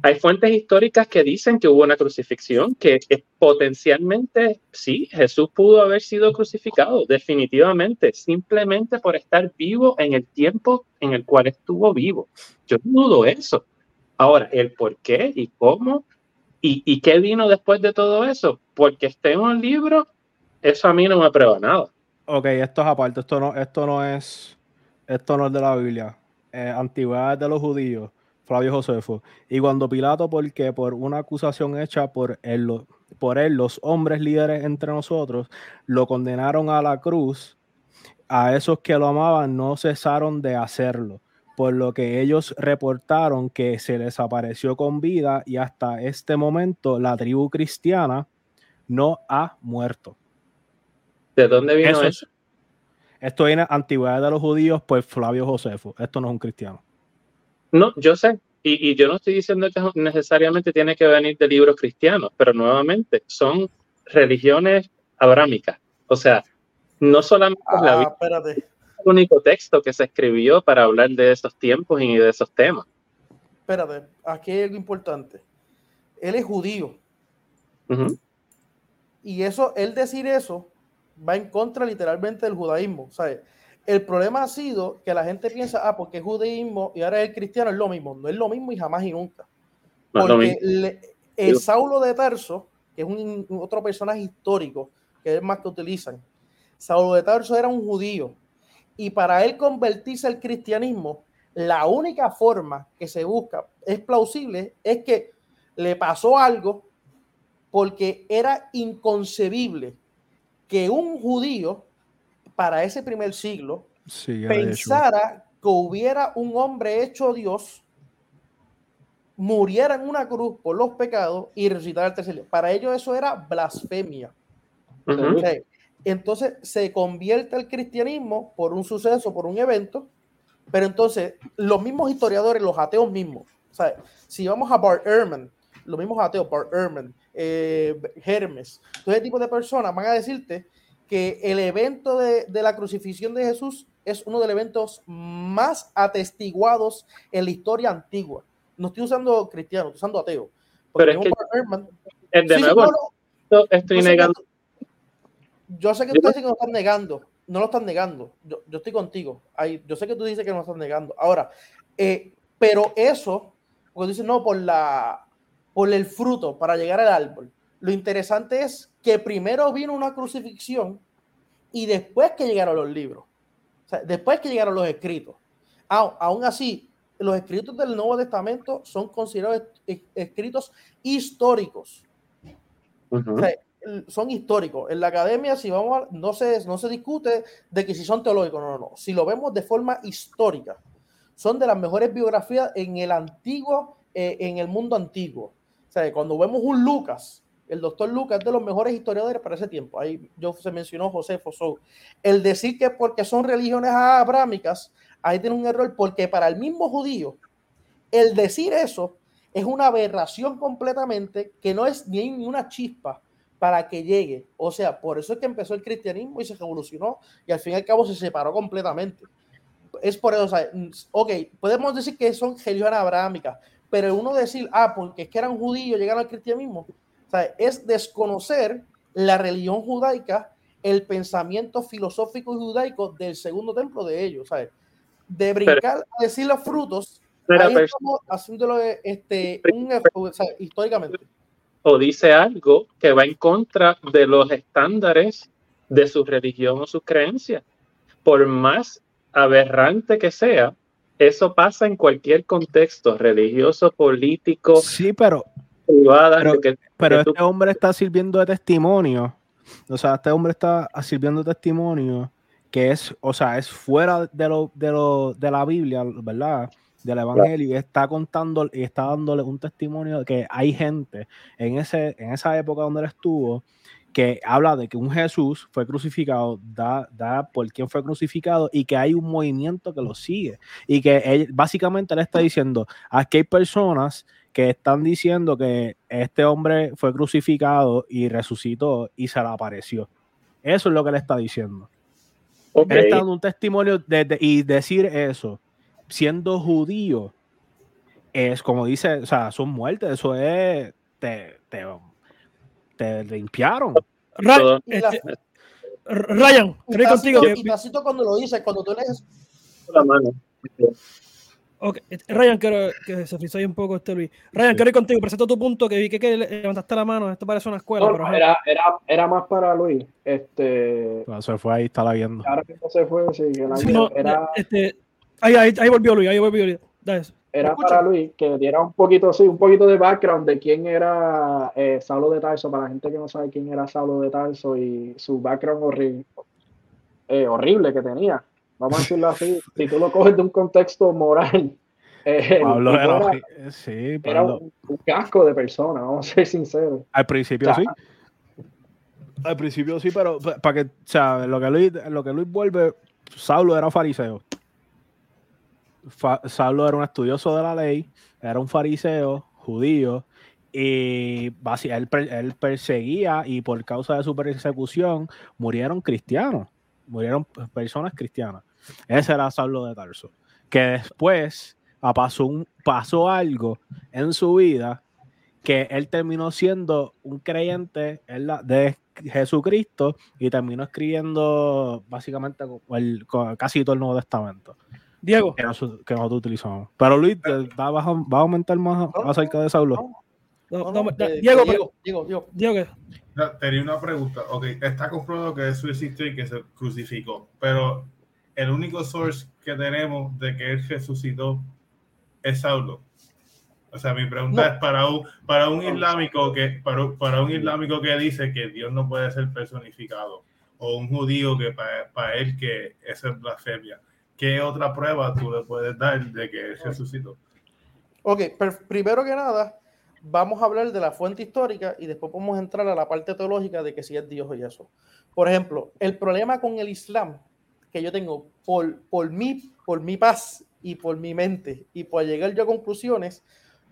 Hay fuentes históricas que dicen que hubo una crucifixión, que, potencialmente sí, Jesús pudo haber sido crucificado, definitivamente, simplemente por estar vivo en el tiempo en el cual estuvo vivo. Yo dudo eso. Ahora, el por qué y cómo y, y qué vino después de todo eso, porque esté en un libro, eso a mí no me prueba nada. Ok, esto es aparte, esto no, esto no es, esto no es de la Biblia eh, antigüedades de los judíos, Flavio Josefo. Y cuando Pilato, porque por una acusación hecha por él, por él, los hombres líderes entre nosotros, lo condenaron a la cruz, a esos que lo amaban no cesaron de hacerlo, por lo que ellos reportaron que se les apareció con vida y hasta este momento la tribu cristiana no ha muerto. ¿De dónde vino eso? Esto viene antigüedad de los judíos, pues Flavio Josefo. Esto no es un cristiano. No, yo sé. Y, yo no estoy diciendo que necesariamente tiene que venir de libros cristianos, pero nuevamente son religiones abrámicas. O sea, no solamente es la ah, el único texto que se escribió para hablar de esos tiempos y de esos temas. Espérate, aquí hay algo importante. Él es judío. Y eso, él decir eso, va en contra literalmente del judaísmo. ¿sabes? El problema ha sido que la gente piensa, ah, porque es judaísmo y ahora es cristiano, es lo mismo. No es lo mismo y jamás y nunca. Porque el Saulo de Tarso, que es un, otro personaje histórico, que es más que utilizan, Saulo de Tarso era un judío y para él convertirse al cristianismo, la única forma que se busca es plausible es que le pasó algo porque era inconcebible que un judío para ese primer siglo pensara que hubiera un hombre hecho Dios muriera en una cruz por los pecados y resucitar al tercer día. Para ellos eso era blasfemia. Entonces se convierte el cristianismo por un suceso, por un evento, pero entonces los mismos historiadores, los ateos mismos, sea, si vamos a Bart Ehrman, los mismos ateos, Bart Ehrman, eh, Hermes, todo ese tipo de personas van a decirte que el evento de, de la crucifixión de Jesús es uno de los eventos más atestiguados en la historia antigua. No estoy usando cristiano, estoy usando ateo. Pero es que- Eh, De Sí, nuevo, no, estoy yo sé que- negando. Yo sé que ustedes no- dicen que lo están negando. No lo están negando. Yo, yo estoy contigo. Ahí, yo sé que tú dices que no lo están negando. Ahora, eh, pero eso, porque dicen no, por la por el fruto para llegar al árbol. Lo interesante es que primero vino una crucifixión y después que llegaron los libros. O sea, después que llegaron los escritos. Au- aún así, los escritos del Nuevo Testamento son considerados es- escritos históricos. Ujú. O sea, son históricos. En la academia, si vamos a- no se, no se discute de que si son teológicos, no, no, no. Si lo vemos de forma histórica, son de las mejores biografías en el antiguo, eh, en el mundo antiguo. Sea, cuando vemos un Lucas, el doctor Lucas es de los mejores historiadores para ese tiempo. Ahí yo se mencionó José Fosó. El decir que porque son religiones abrámicas, ahí tiene un error, porque para el mismo judío, el decir eso es una aberración completamente que no es ni, ni una chispa para que llegue. O sea, por eso es que empezó el cristianismo y se revolucionó y al fin y al cabo se separó completamente. Es por eso, o sea, ok, podemos decir que son religiones abrámicas, pero uno decir, ah, porque es que eran judíos, llegaron al cristianismo, o sea, es desconocer la religión judaica, el pensamiento filosófico judaico del segundo templo de ellos, ¿sabes? De brincar a decir los frutos, ahí pero- estamos haciéndolo este, un, o sea, históricamente. o dice algo que va en contra de los estándares de su religión o sus creencias. Por más aberrante que sea, eso pasa en cualquier contexto, religioso, político, Sí, pero, privada. Pero- que- pero que tú- este hombre está sirviendo de testimonio. O sea, este hombre está sirviendo de testimonio que es, o sea, es fuera de lo, de lo, de la Biblia, ¿verdad? Del Evangelio, y está contando y está dándole un testimonio de que hay gente en, ese, en esa época donde él estuvo que habla de que un Jesús fue crucificado, da, da por quién fue crucificado y que hay un movimiento que lo sigue. Y que él- básicamente él está diciendo, aquí hay personas que están diciendo que este hombre fue crucificado y resucitó y se le apareció. Eso es lo que él está diciendo. Ok, Él está dando un testimonio de, de- y decir eso, siendo judío, es como dice, o sea, son muertes, eso es, te, te, te limpiaron. Todo- Y la- este, Ryan, y creo contigo. Tacito- que- y Tacito cuando lo dice, cuando tú lees la mano. ok, este, Ryan, quiero que se frizó ahí un poco este Luis. Ryan, Sí. quiero ir contigo. Presento tu punto que vi que, que levantaste la mano. Esto parece una escuela. No, pero era, era, era más para Luis. Este, sea, se fue ahí, está la viendo. ahora que no se fue, sí, que la- Sí, no, era, este, ahí, ahí, ahí volvió Luis, ahí volvió Luis. Dale eso. Era para Luis que diera un poquito, sí, un poquito de background de quién era eh, Saulo de Tarso, para la gente que no sabe quién era Saulo de Tarso y su background horrible, horrible que tenía. Vamos a decirlo así, si tú lo coges de un contexto moral, eh, Pablo era, era, sí, era Pablo. un, un casco de persona, vamos a ser sinceros. Al principio O sea, sí. Al principio sí, pero para que, o sea, lo que Luis, lo que Luis vuelve, Saulo era fariseo. Saulo era un estudioso de la ley, era un fariseo, judío, y él, él perseguía y por causa de su persecución murieron cristianos, murieron personas cristianas. Ese era Saulo de Tarso. Que después pasó, un, pasó algo en su vida que él terminó siendo un creyente de Jesucristo y terminó escribiendo básicamente el- casi todo el Nuevo Testamento Diego, que, nosotros, que nosotros utilizamos. Pero Luis, ¿te- va, vas a, va a aumentar más No, acerca de Saulo? no, no, no, eh, Diego, Diego, Diego, Diego. Tenía una pregunta. Ok, está comprobado que eso existió y que se crucificó, pero el único source que tenemos de que él resucitó es Saulo. O sea, mi pregunta No. es para un, para un islámico que para, para un islámico que dice que Dios no puede ser personificado o un judío que para, él que eso es blasfemia. ¿Qué otra prueba tú le puedes dar de que resucitó? Ok, primero que nada, vamos a hablar de la fuente histórica y después podemos entrar a la parte teológica de que si es Dios y eso. Por ejemplo, el problema con el Islam que yo tengo por, por, mí, por mi paz y por mi mente y por llegar yo a conclusiones,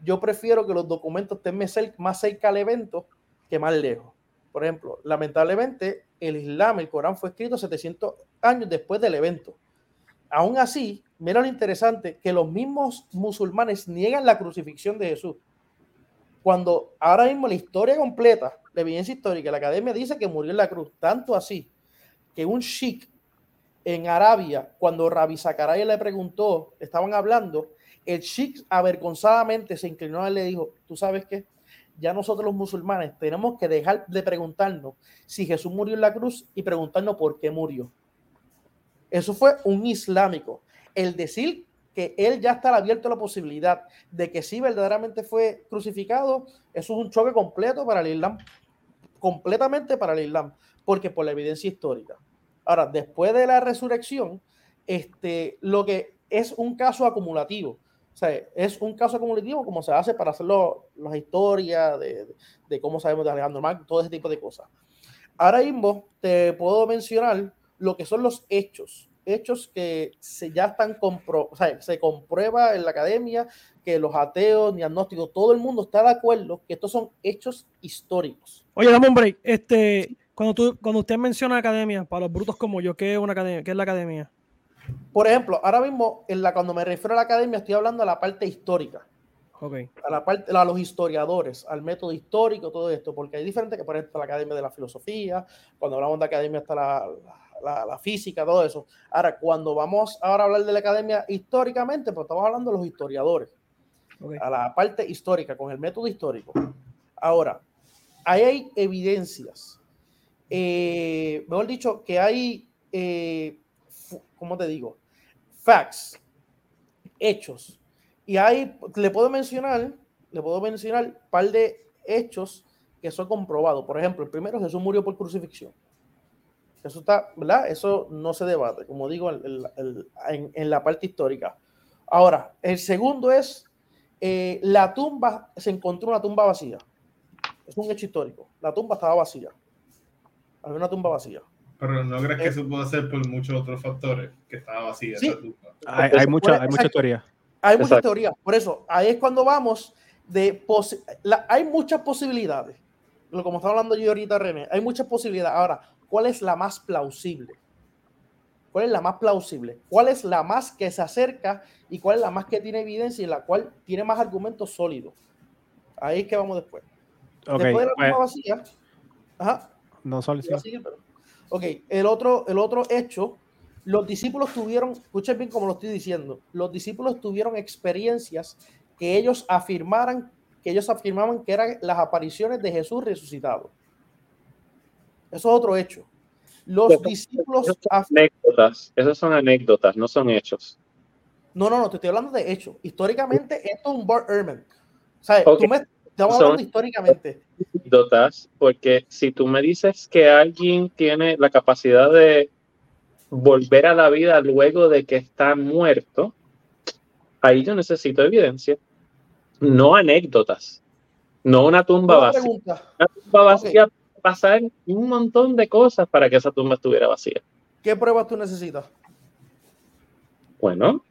yo prefiero que los documentos estén más cerca al evento que más lejos. Por ejemplo, lamentablemente, el Islam, el Corán fue escrito 700 años después del evento. Aún así, mira lo interesante, que los mismos musulmanes niegan la crucifixión de Jesús. Cuando ahora mismo la historia completa, la evidencia histórica, la academia dice que murió en la cruz, tanto así que un sheikh en Arabia, cuando Rabbi Zakaria le preguntó, estaban hablando, el sheikh avergonzadamente se inclinó y le dijo, tú sabes qué, ya nosotros los musulmanes tenemos que dejar de preguntarnos si Jesús murió en la cruz y preguntarnos por qué murió. Eso fue un islámico. El decir que él ya está abierto a la posibilidad de que sí verdaderamente fue crucificado, eso es un choque completo para el Islam, completamente para el Islam, porque por la evidencia histórica. Ahora, después de la resurrección, este, lo que es un caso acumulativo. O sea, es un caso acumulativo como se hace para hacer las historias de, de, cómo sabemos de Alejandro Magno, todo ese tipo de cosas. Ahora mismo te puedo mencionar lo que son los hechos, hechos que se ya están compro, o sea, se comprueba en la academia que los ateos, ni agnósticos, todo el mundo está de acuerdo que estos son hechos históricos. Oye, dame un break. Este, cuando, tú, cuando usted menciona academia, para los brutos como yo, ¿qué es, una academia? ¿Qué es la academia? Por ejemplo, ahora mismo, en la, cuando me refiero a la academia, estoy hablando de la parte histórica. Okay. A la parte, a los historiadores, al método histórico, todo esto, porque hay diferente que por ejemplo la academia de la filosofía, cuando hablamos de academia está la, la, la, física, todo eso. Ahora, cuando vamos ahora a hablar de la academia históricamente, pues estamos hablando de los historiadores, okay. a la parte histórica, con el método histórico. Ahora, ahí hay evidencias eh, mejor dicho, que hay, eh, ¿cómo te digo? Facts, hechos. Y ahí le puedo mencionar, le puedo mencionar un par de hechos que son comprobados. Por ejemplo, el primero, Jesús murió por crucifixión. Eso está, ¿verdad? Eso no se debate, como digo, en, en, la parte histórica. Ahora, el segundo es eh, la tumba, se encontró una tumba vacía. Es un hecho histórico. La tumba estaba vacía había una tumba vacía. Pero no crees que eh, eso puede ser por muchos otros factores que estaba vacía esa tumba. Hay, hay muchas hay mucha teorías. Hay muchas teorías. Por eso, ahí es cuando vamos de la, hay muchas posibilidades. Como estaba hablando yo ahorita, René, hay muchas posibilidades. Ahora, ¿cuál es la más plausible? ¿Cuál es la más plausible? ¿Cuál es la más que se acerca y cuál es la más que tiene evidencia y la cual tiene más argumentos sólidos? Ahí es que vamos después. Okay, después de la pues, tumba vacía, ajá, no solo Ok, el otro, el otro hecho, los discípulos tuvieron, escuchen bien como lo estoy diciendo, los discípulos tuvieron experiencias que ellos afirmaran, que ellos afirmaban que eran las apariciones de Jesús resucitado. Eso es otro hecho. Los discípulos... Esas son anécdotas, esas son anécdotas, no son hechos. No, no, no, te estoy hablando de hechos. Históricamente, esto es un Bart Ehrman. ¿Sabes? Okay. Tú me, Estamos hablando históricamente. Dotas, porque si tú me dices que alguien tiene la capacidad de volver a la vida luego de que está muerto, ahí yo necesito evidencia, no anécdotas, no una tumba vacía. Pregunta. Una tumba vacía okay. Pasar un montón de cosas para que esa tumba estuviera vacía. ¿Qué pruebas tú necesitas? Bueno,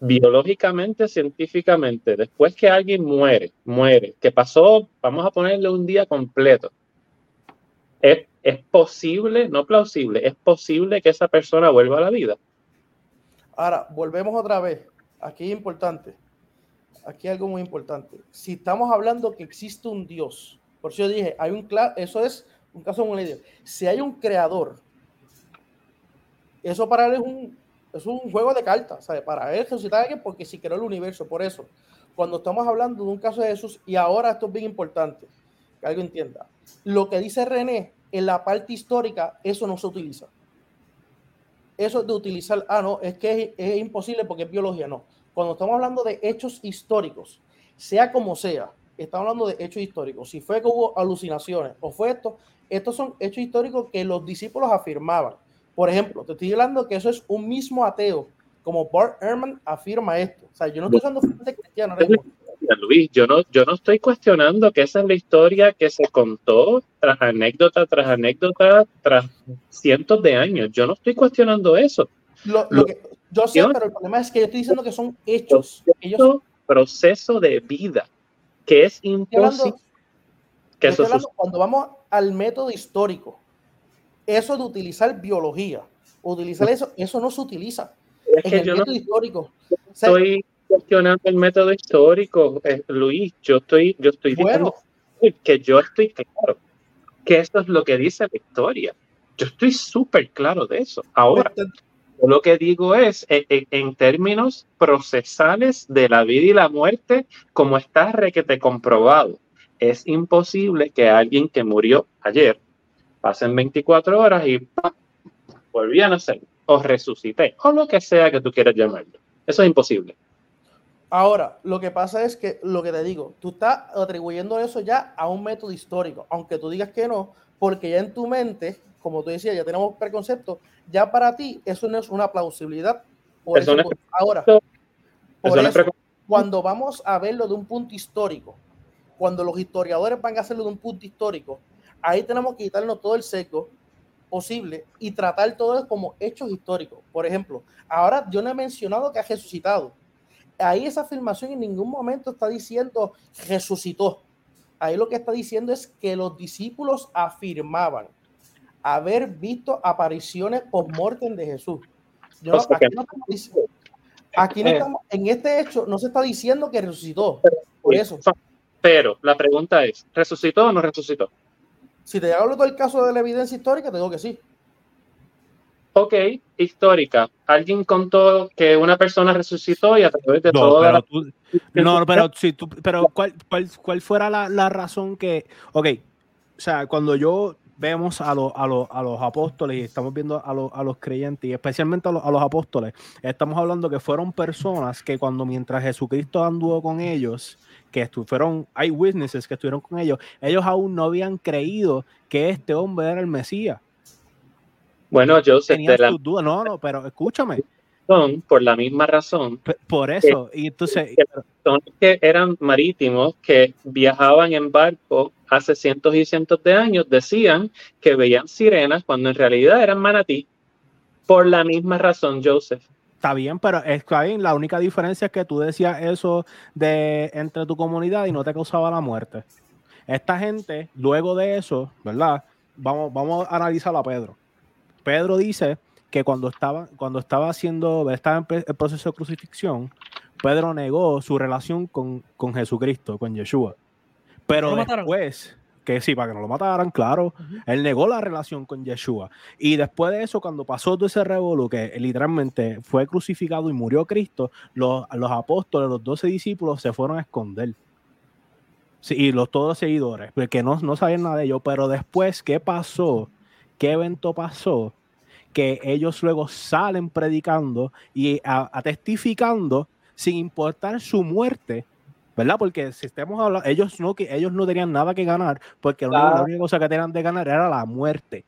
biológicamente, científicamente, después que alguien muere, muere, que pasó, vamos a ponerle un día completo, es, es posible, no plausible, es posible que esa persona vuelva a la vida. Ahora, volvemos otra vez. Aquí es importante. Aquí hay algo muy importante. Si estamos hablando que existe un Dios, por eso yo dije, hay un eso es un caso muy Dios. Si hay un creador, eso para él es un, es un juego de cartas, ¿sabes? Para él resucitar a alguien porque si creó el universo, por eso. Cuando estamos hablando de un caso de Jesús, y ahora esto es bien importante, que alguien entienda, lo que dice René en la parte histórica, eso no se utiliza. Eso de utilizar, ah, no, es que es, es imposible porque es biología, no. Cuando estamos hablando de hechos históricos, sea como sea, estamos hablando de hechos históricos. Si fue que hubo alucinaciones o fue esto, estos son hechos históricos que los discípulos afirmaban. Por ejemplo, te estoy hablando que eso es un mismo ateo, como Bart Ehrman afirma esto. O sea, yo no estoy usando fuente cristiana. ahora mismo. Luis, yo no, yo no estoy cuestionando que esa es la historia que se contó tras anécdota tras anécdota tras cientos de años. Yo no estoy cuestionando eso. Lo- lo que- yo sé, pero el problema es que yo estoy diciendo que son hechos. Ellos, proceso de vida que es imposible que eso hablando cuando vamos al método histórico, eso de utilizar biología, utilizar eso, eso no se utiliza Es en que el yo no método histórico. O sea, estoy cuestionando el método histórico, eh, Luis. Yo estoy, yo estoy bueno, diciendo que yo estoy claro que esto es lo que dice la historia. Yo estoy súper claro de eso. Ahora, pues, lo que digo es, en, en- en términos procesales de la vida y la muerte, como está requete comprobado, es imposible que alguien que murió ayer pasen 24 horas y ¡pam! a nacer, o resucité, o lo que sea que tú quieras llamarlo. Eso es imposible. Ahora, lo que pasa es que, lo que te digo, tú estás atribuyendo eso ya a un método histórico, aunque tú digas que no, porque ya en tu mente, como tú decías, ya tenemos preconceptos, ya para ti eso no es una plausibilidad. Por Eso. Ahora, Eso por eso, cuando vamos a verlo de un punto histórico, cuando los historiadores van a hacerlo de un punto histórico, ahí tenemos que quitarnos todo el sesgo posible y tratar todo como hechos históricos. Por ejemplo, ahora yo no he mencionado que ha resucitado. Ahí esa afirmación en ningún momento está diciendo resucitó. Ahí lo que está diciendo es que los discípulos afirmaban haber visto apariciones por muerte de Jesús. Yo no- O sea aquí que- no estamos dic- aquí no Eh. estamos- en este hecho no se está diciendo que resucitó. Por eso, Pero la pregunta es, ¿resucitó o no resucitó? si te hablo del caso de la evidencia histórica, te digo que sí. Ok, histórica. Alguien contó que una persona resucitó y a través de No, toda pero la... tú, no, pero si tú, pero cuál, cuál, cuál fuera la, la razón que, ok, o sea, cuando yo vemos a, los a, los a los apóstoles y estamos viendo a, los a los creyentes y especialmente a los, a los apóstoles, estamos hablando que fueron personas que cuando mientras Jesucristo anduvo con ellos, que fueron eyewitnesses que estuvieron con ellos, ellos aún no habían creído que este hombre era el Mesías. Bueno, Joseph, Tenían de la sus dudas. No, no, pero escúchame, razón, por la misma razón, por eso. Y entonces, son que eran marítimos que viajaban en barco hace cientos y cientos de años, decían que veían sirenas cuando en realidad eran manatí. Por la misma razón, Joseph. Está bien, pero está bien. La única diferencia es que tú decías eso de entre tu comunidad y no te causaba la muerte. Esta gente, luego de eso, ¿verdad? Vamos, vamos a analizar a Pedro. Pedro dice que cuando estaba, cuando estaba haciendo, estaba en el proceso de crucifixión, Pedro negó su relación con, con Jesucristo, con Yeshua. Pero ¿Lo mataron? después, que sí, para que no lo mataran, claro, él negó la relación con Yeshua. Y después de eso, cuando pasó todo ese revolú, que literalmente fue crucificado y murió Cristo, los, los apóstoles, los doce discípulos se fueron a esconder. Sí, y los todos los seguidores, porque no, no sabían nada de ellos. Pero después, ¿qué pasó? ¿Qué evento pasó? Que ellos luego salen predicando y a, a testificando sin importar su muerte, ¿verdad? Porque si estemos hablando, ellos no, que ellos no tenían nada que ganar, porque la única- la única cosa que tenían de ganar era la muerte.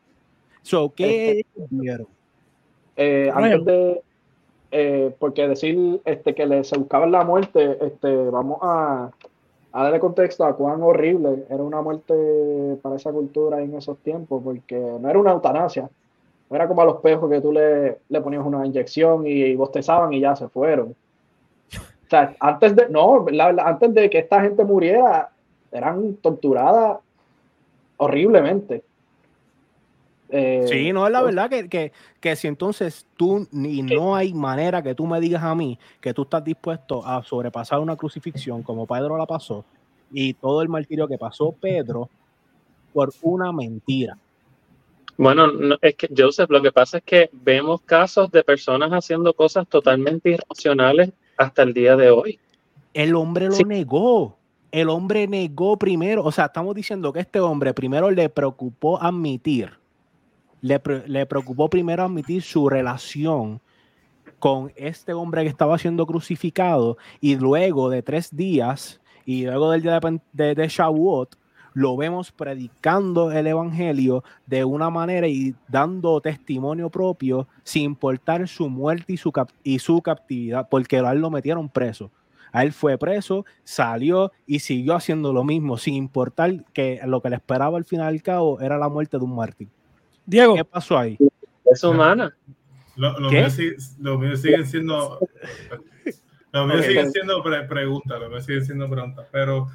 So, ¿qué ellos vieron? Eh, antes de, eh, porque decir este, que le, se buscaban la muerte, este, vamos a, a darle contexto a cuán horrible era una muerte para esa cultura en esos tiempos, porque no era una eutanasia, no era como a los pejos que tú le, le ponías una inyección y, bostezaban y ya se fueron. O sea, antes de, no, la- la- antes de que esta gente muriera, eran torturadas horriblemente. Eh, Sí, no es la verdad que, que, que si entonces tú ni no hay manera que tú me digas a mí que tú estás dispuesto a sobrepasar una crucifixión como Pedro la pasó y todo el martirio que pasó Pedro por una mentira. Bueno, no, es que Joseph, lo que pasa es que vemos casos de personas haciendo cosas totalmente irracionales hasta el día de hoy. El hombre lo Sí. negó. El hombre negó primero. O sea, estamos diciendo que este hombre primero le preocupó admitir, le, le preocupó primero admitir su relación con este hombre que estaba siendo crucificado y luego de tres días y luego del día de, de, de Shavuot, lo vemos predicando el evangelio de una manera y dando testimonio propio sin importar su muerte y su, cap- y su captividad, porque a él lo metieron preso. A él fue preso, salió y siguió haciendo lo mismo, sin importar que lo que le esperaba al final y al cabo era la muerte de un mártir. Diego, ¿Qué pasó ahí? Es humana. Lo, lo mío sigue- lo mío siguen siendo. Lo mío Ok. siguen siendo pre- preguntas, lo mío siguen siendo preguntas. Pero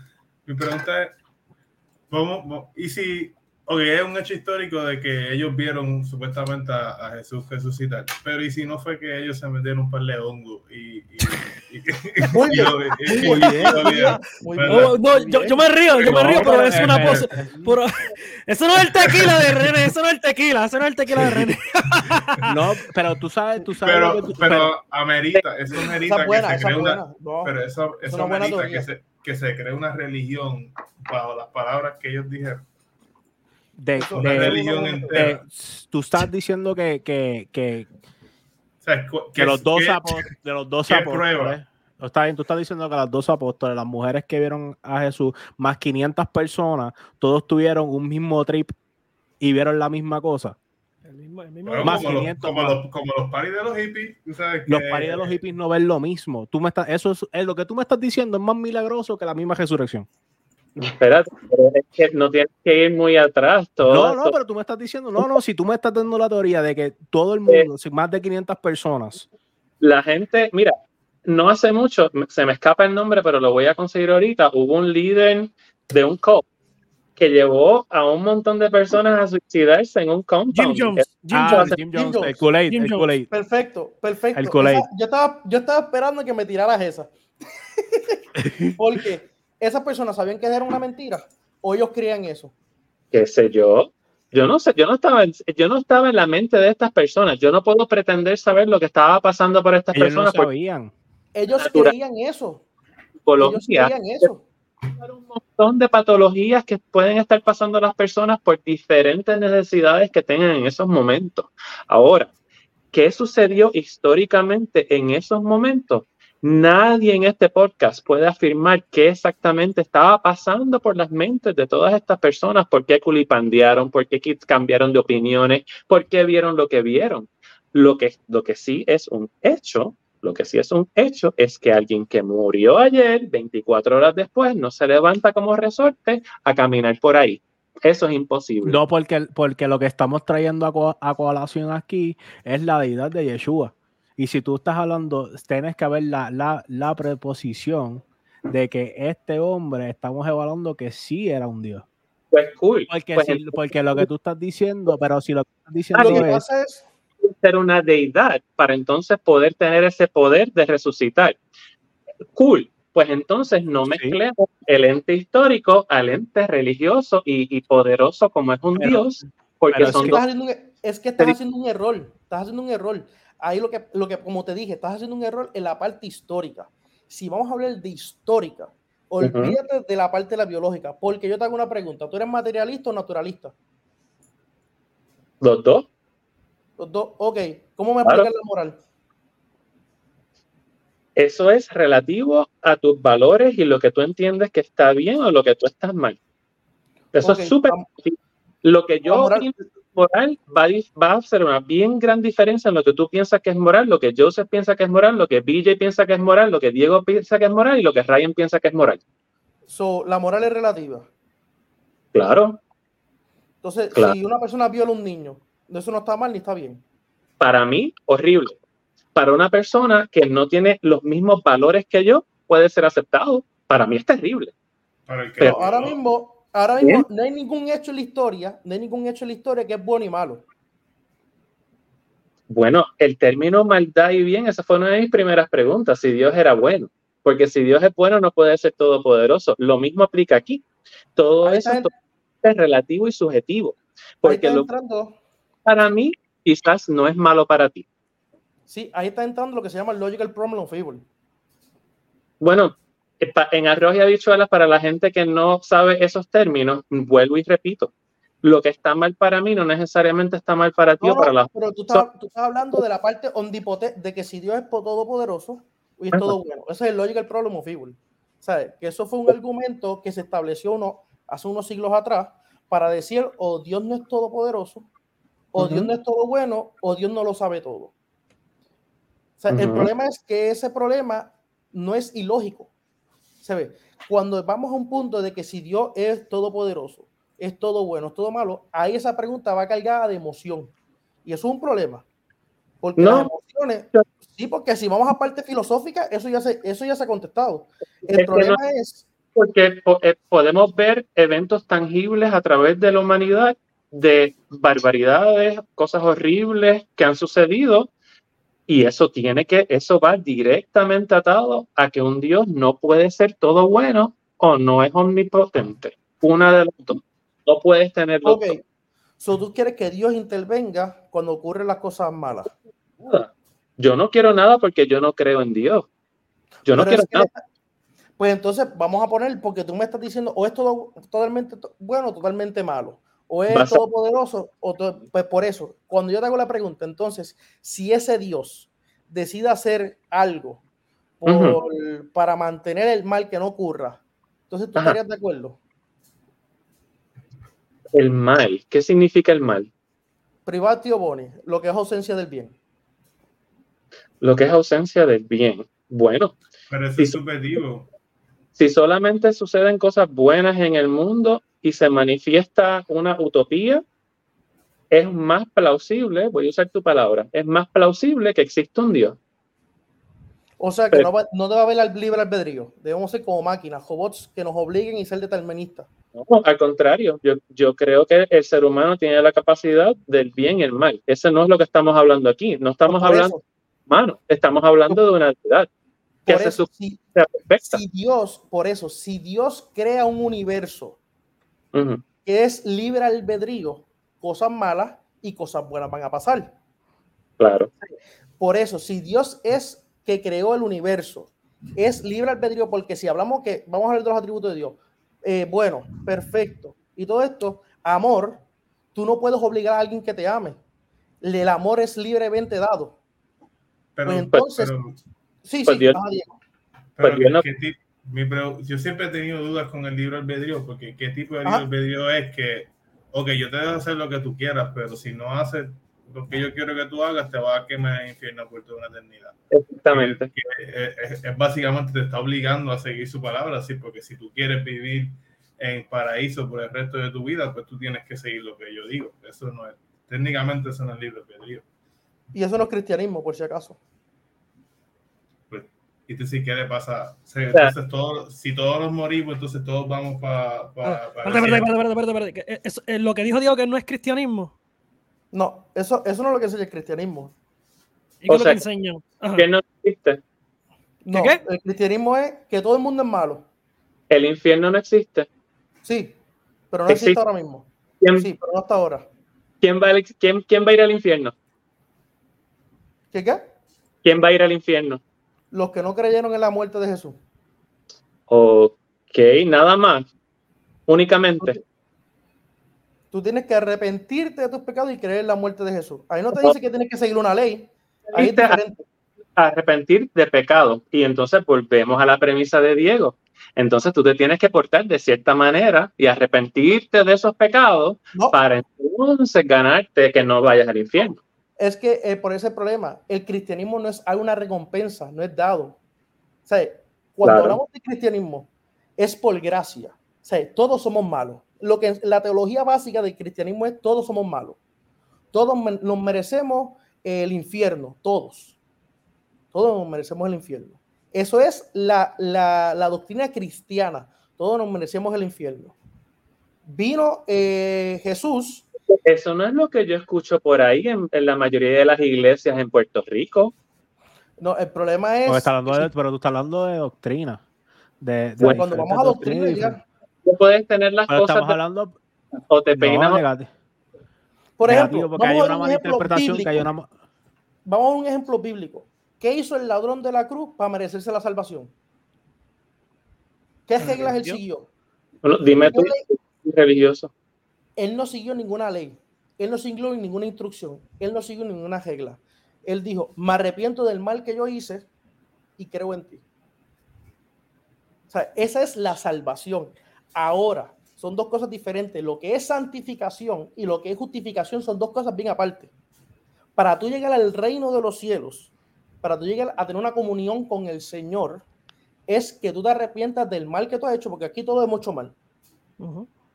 mi pregunta es: ¿cómo, cómo- ¿y si Ok, es un hecho histórico de que ellos vieron supuestamente a, a Jesús resucitar, pero ¿y si no fue que ellos se metieron un par de hongos y, y, y, y- Muy bien, muy bien, yo, yo me río, yo me río, pero pero- es una pose. pero- eso no es el tequila de René, eso no es el tequila, eso no es el tequila de René. No, pero tú sabes, tú sabes. Pero, lo que tú- pero amerita, eso amerita Esa es buena, que se esa cree es una, buena. No, pero eso, es eso una buena amerita que se, que se cree una religión bajo las palabras que ellos dijeron. de, eso- de- religión de- entera. tú estás diciendo que, que, que, O sea, que los dos apóstoles, de los dos qué apóstoles, prueba? está bien, tú estás diciendo que las dos apóstoles, las mujeres que vieron a Jesús, más 500 personas, todos tuvieron un mismo trip y vieron la misma cosa. El mismo, el mismo- Bueno, Más como, los, 500 como, más. los, como los paris de los hippies, tú sabes que Los paris de los hippies no ven lo mismo. Tú me estás, eso es, es lo que tú me estás diciendo es más milagroso que la misma resurrección. Espérate, pero es que no tienes que ir muy atrás. Todo, No, no, todo- pero tú me estás diciendo, no, no, si tú me estás dando la teoría de que todo el mundo, si más de 500 personas, la gente, mira, no hace mucho, se me escapa el nombre, pero lo voy a conseguir ahorita. Hubo un líder de un cop que llevó a un montón de personas a suicidarse en un compound. Jim Jones. Jim Ah, Jones. Jim Jim Jones, Jones. el Kool-Aid, Jim el Jones. Kool-Aid. Perfecto, perfecto. El Kool-Aid. Esa- yo, estaba, yo estaba esperando que me tiraras esa. Porque esas personas sabían que era una mentira o ellos creían eso. qué sé yo. Yo no sé, yo no estaba en, yo no estaba en la mente de estas personas. Yo no puedo pretender saber lo que estaba pasando por estas Ellos no personas por sabían. Ellos creían eso. Ellos psicología. creían eso. Un montón de patologías que pueden estar pasando las personas por diferentes necesidades que tengan en esos momentos. Ahora, ¿qué sucedió históricamente en esos momentos? Nadie en este podcast puede afirmar qué exactamente estaba pasando por las mentes de todas estas personas, por qué culipandearon, por qué cambiaron de opiniones, por qué vieron lo que vieron. Lo que, lo que sí es un hecho, lo que sí es un hecho es que alguien que murió ayer, 24 horas después, no se levanta como resorte a caminar por ahí. Eso es imposible. No, porque, porque lo que estamos trayendo a, co- a colación aquí es la deidad de Yeshua. Y si tú estás hablando, tienes que ver la, la, la preposición de que este hombre estamos evaluando que sí era un dios. Pues cool. Porque, Pues si- porque lo que tú estás diciendo, pero si lo que estás Lo diciendo que es, pasa es, ser una deidad para entonces poder tener ese poder de resucitar. Cool. Pues entonces no Sí. mezclemos el ente histórico al ente religioso y, y poderoso como es un Pero- dios, porque pero es son que- dos. un- es que estás haciendo un error. Estás haciendo un error. Ahí lo que, lo que, como te dije, estás haciendo un error en la parte histórica. Si vamos a hablar de histórica, olvídate de la parte de la biológica, porque yo te hago una pregunta. ¿Tú eres materialista o naturalista? Los dos. Los dos, ok. ¿Cómo me Claro. explicas la moral? Eso es relativo a tus valores y lo que tú entiendes que está bien o lo que tú estás mal. Eso es súper. Lo que yo moral- pienso moral va a, dif- va a hacer una bien gran diferencia en lo que tú piensas que es moral, lo que Joseph piensa que es moral, lo que BJ piensa que es moral, lo que Diego piensa que es moral y lo que Ryan piensa que es moral. So, la moral es relativa. Claro, Entonces, Claro. si una persona viola a un niño, eso no está mal ni está bien. para mí, horrible. Para una persona que no tiene los mismos valores que yo, puede ser aceptado. Para mí es terrible. Pero ahora mismo, ahora mismo no hay ningún hecho en la historia, no hay ningún hecho en la historia que es bueno y malo. Bueno, el término maldad y bien, esa fue una de mis primeras preguntas, si Dios era bueno. Porque si Dios es bueno, no puede ser todopoderoso. Lo mismo aplica aquí. Todo eso es relativo y subjetivo. Ahí Porque está lo entrando, para mí quizás no es malo para ti. sí, ahí está entrando lo que se llama el logical problem of evil. Bueno, eh, en arroz y habichuelas, para la gente que no sabe esos términos, vuelvo y repito, lo que está mal para mí no necesariamente está mal para ti No, o para la... pero tú estás, tú estás hablando de la parte omnipotente, de que si Dios es po- todopoderoso y es todo bueno. Ese es el logical problem of evil. ¿Sabes? Que eso fue un argumento que se estableció uno hace unos siglos atrás, para decir o Dios no es todopoderoso, o Dios no es todo bueno, o Dios no lo sabe todo. O sea, el problema es que ese problema no es ilógico. Se ve, cuando vamos a un punto de que si Dios es todopoderoso, es todo bueno, es todo malo, ahí esa pregunta va cargada de emoción. Y eso es un problema. Porque las emociones, sí, porque si vamos a parte filosófica, eso ya se, eso ya se ha contestado. El problema es... Porque eh, podemos ver eventos tangibles a través de la humanidad de barbaridades, cosas horribles que han sucedido y eso tiene que, eso va directamente atado a que un Dios no puede ser todo bueno o no es omnipotente. Una de las dos. No puedes tener dos. Ok. So, tú quieres que Dios intervenga cuando ocurren las cosas malas. Yo no quiero nada porque yo no creo en Dios. Yo no quiero nada. Pues entonces vamos a poner, porque tú me estás diciendo, o es todo totalmente bueno totalmente malo o es todopoderoso, o pues por eso, cuando yo te hago la pregunta, entonces, si ese Dios decide hacer algo para mantener el mal que no ocurra, entonces tú estarías de acuerdo. El mal, ¿qué significa el mal? Privatio boni, lo que es ausencia del bien. Lo que es ausencia del bien. Bueno. Pero eso es subjetivo. Si solamente suceden cosas buenas en el mundo, y se manifiesta una utopía, es más plausible, voy a usar tu palabra, es más plausible que exista un Dios. O sea que no, no, debe haber el libre albedrío, debemos ser como máquinas, robots que nos obliguen y ser deterministas. No, al contrario, yo, yo creo que el ser humano tiene la capacidad del bien y el mal. Ese no es lo que estamos hablando aquí, no estamos hablando de humano, estamos hablando de una entidad. Que por eso, si, si Dios, por eso, si Dios crea un universo que es libre albedrío, cosas malas y cosas buenas van a pasar. Claro. Por eso, si Dios es que creó el universo, es libre albedrío, porque si hablamos que vamos a hablar de los atributos de Dios, eh, bueno, perfecto, y todo esto, amor, tú no puedes obligar a alguien que te ame. El amor es libremente dado. Pero, pues entonces, sí, pues sí, pero yo siempre he tenido dudas con el libro albedrío, porque qué tipo de libro albedrío es que, ok, yo te dejo hacer lo que tú quieras, pero si no haces lo que yo quiero que tú hagas, te va a quemar el infierno por toda una eternidad. Exactamente. Es, básicamente te está obligando a seguir su palabra, sí, porque si tú quieres vivir en paraíso por el resto de tu vida, pues tú tienes que seguir lo que yo digo. Eso no es, técnicamente eso no es libre albedrío. Y eso no es cristianismo, por si acaso. Y entonces, ¿qué le pasa? entonces, todos, si todos nos morimos, entonces todos vamos para. Pa, pa Lo que dijo Diego que no es cristianismo. No, eso, eso no es lo que enseña el cristianismo. ¿Y qué es lo que enseña? ¿Qué no existe? No, ¿Qué? el cristianismo es que todo el mundo es malo. ¿El infierno no existe? Sí, pero no existe, ahora mismo. ¿Quién, sí, pero no hasta ahora. ¿quién va, quién, ¿Quién va a ir al infierno? ¿Qué qué? ¿Quién va a ir al infierno? Los que no creyeron en la muerte de Jesús. Ok, nada más. Únicamente. Tú tienes que arrepentirte de tus pecados y creer en la muerte de Jesús. Ahí no te dice que tienes que seguir una ley. Ahí es diferente. Arrepentir de pecado. Y entonces volvemos a la premisa de Diego. Entonces tú te tienes que portar de cierta manera y arrepentirte de esos pecados para entonces ganarte que no vayas al infierno es que eh, por ese problema, el cristianismo no es una recompensa, no es dado. O sea, cuando hablamos de cristianismo, es por gracia. O sea, todos somos malos. Lo que la teología básica del cristianismo es todos somos malos. Todos nos merecemos el infierno, todos. Todos nos merecemos el infierno. Eso es la, la, doctrina cristiana. Todos nos merecemos el infierno. Vino eh, Jesús eso no es lo que yo escucho por ahí en, la mayoría de las iglesias en Puerto Rico. No, el problema es. pero tú estás hablando de doctrina. De, cuando vamos a doctrina, ya. Tú puedes tener las cosas. Estamos hablando. O te peinas. por ejemplo, vamos hay una mala interpretación. Vamos a un ejemplo bíblico. ¿Qué hizo el ladrón de la cruz para merecerse la salvación? ¿Qué reglas él siguió? dime tú, religioso él no siguió ninguna ley, él no siguió ninguna instrucción, él no siguió ninguna regla. Él dijo, me arrepiento del mal que yo hice y creo en ti. O sea, esa es la salvación. Ahora, son dos cosas diferentes. Lo que es santificación y lo que es justificación son dos cosas bien aparte. Para tú llegar al reino de los cielos, para tú llegar a tener una comunión con el Señor, es que tú te arrepientas del mal que tú has hecho, porque aquí todo es mucho mal.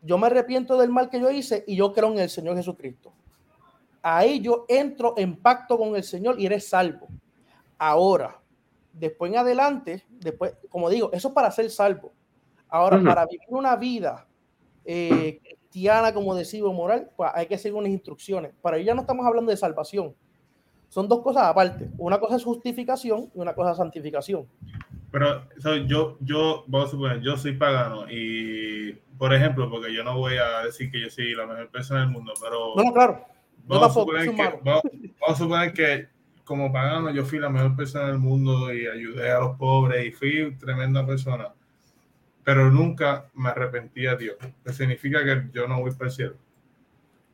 Yo me arrepiento del mal que yo hice y yo creo en el Señor Jesucristo. Ahí yo entro en pacto con el Señor y eres salvo. Ahora, después en adelante, después, como digo, eso es para ser salvo. Ahora, para vivir una vida eh, cristiana, como decimos, moral, pues hay que seguir unas instrucciones. Para ello ya no estamos hablando de salvación. Son dos cosas aparte. Una cosa es justificación y una cosa es santificación. Pero yo, yo, vamos a suponer, yo soy pagano y, por ejemplo, porque yo no voy a decir que yo soy la mejor persona del mundo, pero... No, claro. Vamos, a, suponer que, vamos, a suponer que como pagano yo fui la mejor persona del mundo y ayudé a los pobres y fui tremenda persona, pero nunca me arrepentí a Dios. Que significa que yo no voy para el cielo.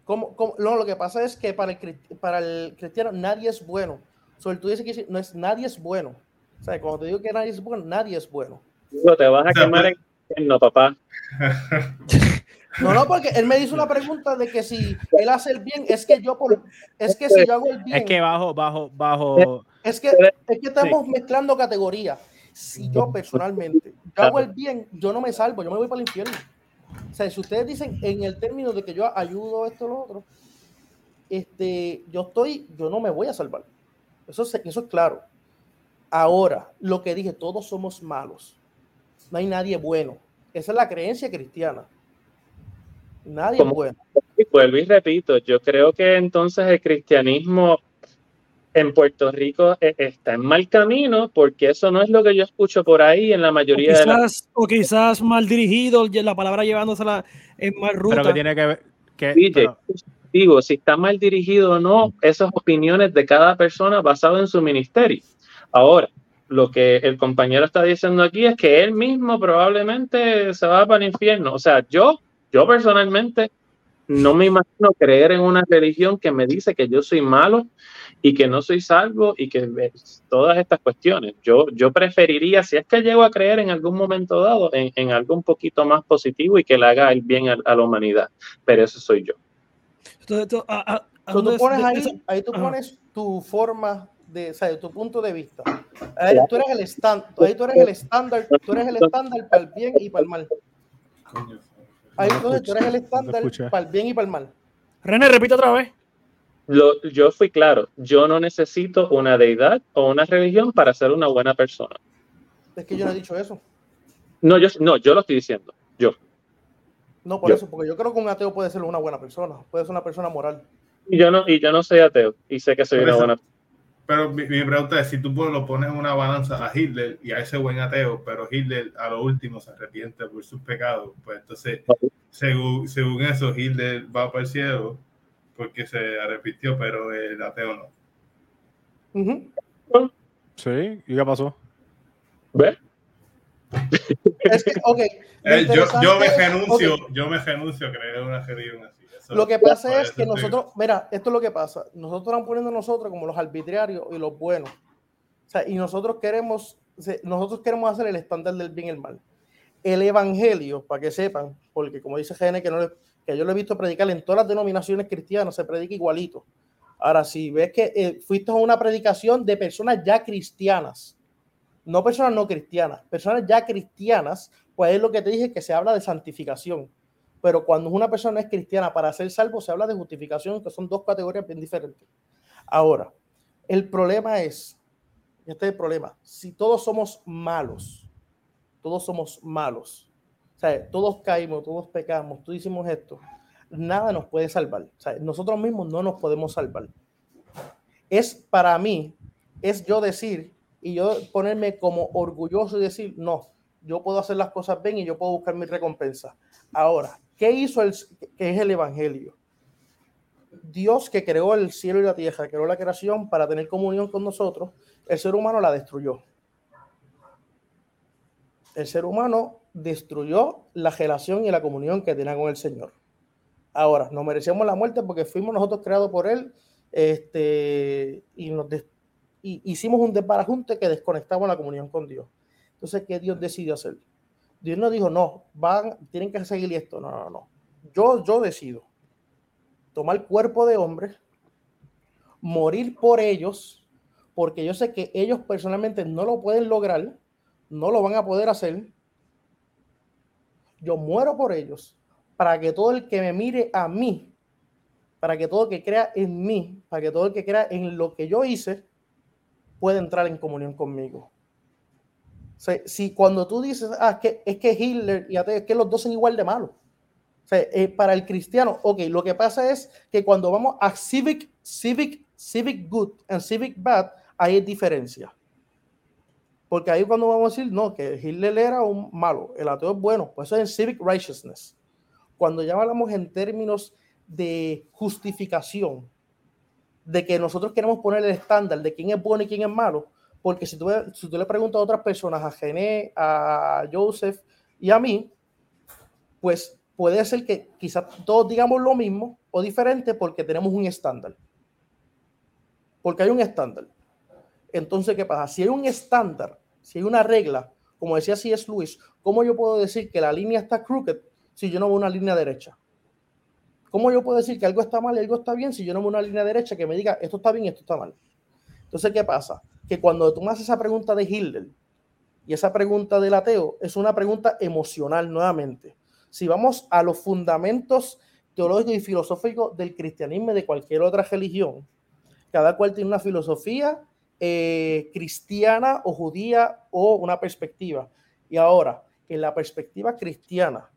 Como, no, lo que pasa es que para el, para el cristiano nadie es bueno. Sobre tú dices que no es, nadie es bueno o sea, cuando te digo que nadie es bueno, nadie es bueno. No te vas a quemar en no, papá. No, no, porque él me hizo una pregunta de que si él hace el bien, es que yo por, es que si yo hago el bien. Es que bajo, bajo, bajo. Es que, es que estamos mezclando categorías. Si yo personalmente yo hago el bien, yo no me salvo, yo me voy para el infierno. O sea, si ustedes dicen en el término de que yo ayudo esto o lo otro, este, yo estoy, yo no me voy a salvar. Eso, eso es claro. Ahora, lo que dije, todos somos malos. No hay nadie bueno. Esa es la creencia cristiana. Nadie es bueno. Vuelvo y repito, yo creo que entonces el cristianismo en Puerto Rico e, está en mal camino porque eso no es lo que yo escucho por ahí en la mayoría o quizás, de las... O quizás mal dirigido, la palabra llevándosela en mal ruta. Pero que tiene que ver... Que, Digo, si está mal dirigido o no, esas opiniones de cada persona basado en su ministerio. Ahora, lo que el compañero está diciendo aquí es que él mismo probablemente se va para el infierno. O sea, yo, yo personalmente no me imagino creer en una religión que me dice que yo soy malo y que no soy salvo y que todas estas cuestiones. Yo, yo preferiría, si es que llego a creer en algún momento dado, en, algo un poquito más positivo y que le haga el bien a, la humanidad. Pero eso soy yo. Entonces, tú, pones ahí, ahí tú pones tu forma de, o sea, de tu punto de vista. Ahí tú eres el estándar, ahí tú eres el estándar, tú eres el estándar para el bien y para el mal. Ahí entonces tú eres el estándar para el bien y para el mal. René, repite otra vez. Lo, yo fui claro, yo no necesito una deidad o una religión para ser una buena persona. Es que yo no he dicho eso. No, yo, no, yo lo estoy diciendo, yo. No, por eso, porque yo creo que un ateo puede ser una buena persona, puede ser una persona moral. Y yo no, y yo no soy ateo, y sé que soy una buena persona. Pero mi, pregunta es, si tú lo pones en una balanza a Hitler y a ese buen ateo, pero Hitler a lo último se arrepiente por sus pecados, pues entonces, según, según eso, Hitler va para el cielo porque se arrepintió, pero el ateo no. Sí, ¿y qué pasó? ¿Ves? Es que, okay, eh, yo, yo, me renuncio, yo me renuncio a creer una religión así lo que pasa es que nosotros, mira, esto es lo que pasa. Nosotros estamos poniendo nosotros como los arbitrarios y los buenos. O sea, y nosotros queremos, nosotros queremos hacer el estándar del bien y el mal. El evangelio, para que sepan, porque como dice Gene, que, no que yo lo he visto predicar en todas las denominaciones cristianas, se predica igualito. Ahora, si ves que eh, fuiste a una predicación de personas ya cristianas, no personas no cristianas, personas ya cristianas, pues es lo que te dije que se habla de santificación pero cuando una persona es cristiana para ser salvo se habla de justificación, que son dos categorías bien diferentes. Ahora, el problema es, este es el problema, si todos somos malos, todos somos malos, o sea, todos caímos, todos pecamos, todos hicimos esto, nada nos puede salvar. O sea, nosotros mismos no nos podemos salvar. Es para mí, es yo decir y yo ponerme como orgulloso y decir, no, yo puedo hacer las cosas bien y yo puedo buscar mi recompensa. Ahora, ¿Qué hizo el, es el Evangelio? Dios que creó el cielo y la tierra, creó la creación para tener comunión con nosotros, el ser humano la destruyó. El ser humano destruyó la relación y la comunión que tenía con el Señor. Ahora, nos merecemos la muerte porque fuimos nosotros creados por Él este, y, nos hicimos un desbarajunte que desconectaba la comunión con Dios. Entonces, ¿qué Dios decidió hacer? Dios no dijo, no, van, tienen que seguir esto. No, no, no. Yo, yo decido tomar cuerpo de hombre, morir por ellos, porque yo sé que ellos personalmente no lo pueden lograr, no lo van a poder hacer. Yo muero por ellos, para que todo el que me mire a mí, para que todo el que crea en mí, para que todo el que crea en lo que yo hice, pueda entrar en comunión conmigo. Si cuando tú dices, ah, que, es que Hitler y es que los dos son igual de malos. Eh, para el cristiano, ok, lo que pasa es que cuando vamos a civic, civic, civic good and civic bad, hay diferencia. Porque ahí cuando vamos a decir, no, que Hitler era un malo, el ateo es bueno, pues eso es civic righteousness. Cuando ya hablamos en términos de justificación, de que nosotros queremos poner el estándar de quién es bueno y quién es malo, porque si tú, si tú le preguntas a otras personas, a Gené, a Joseph y a mí, pues puede ser que quizás todos digamos lo mismo o diferente porque tenemos un estándar. Porque hay un estándar. Entonces, ¿qué pasa? Si hay un estándar, si hay una regla, como decía es Luis, ¿cómo yo puedo decir que la línea está crooked si yo no veo una línea derecha? ¿Cómo yo puedo decir que algo está mal y algo está bien si yo no veo una línea derecha que me diga esto está bien y esto está mal? Entonces, ¿qué pasa? Que cuando tú haces esa pregunta de Hitler y esa pregunta del ateo, es una pregunta emocional nuevamente si vamos a los fundamentos teológicos y filosóficos del cristianismo y de cualquier otra religión, cada cual tiene una filosofía eh, cristiana o judía o una perspectiva. Y ahora, en la perspectiva cristiana,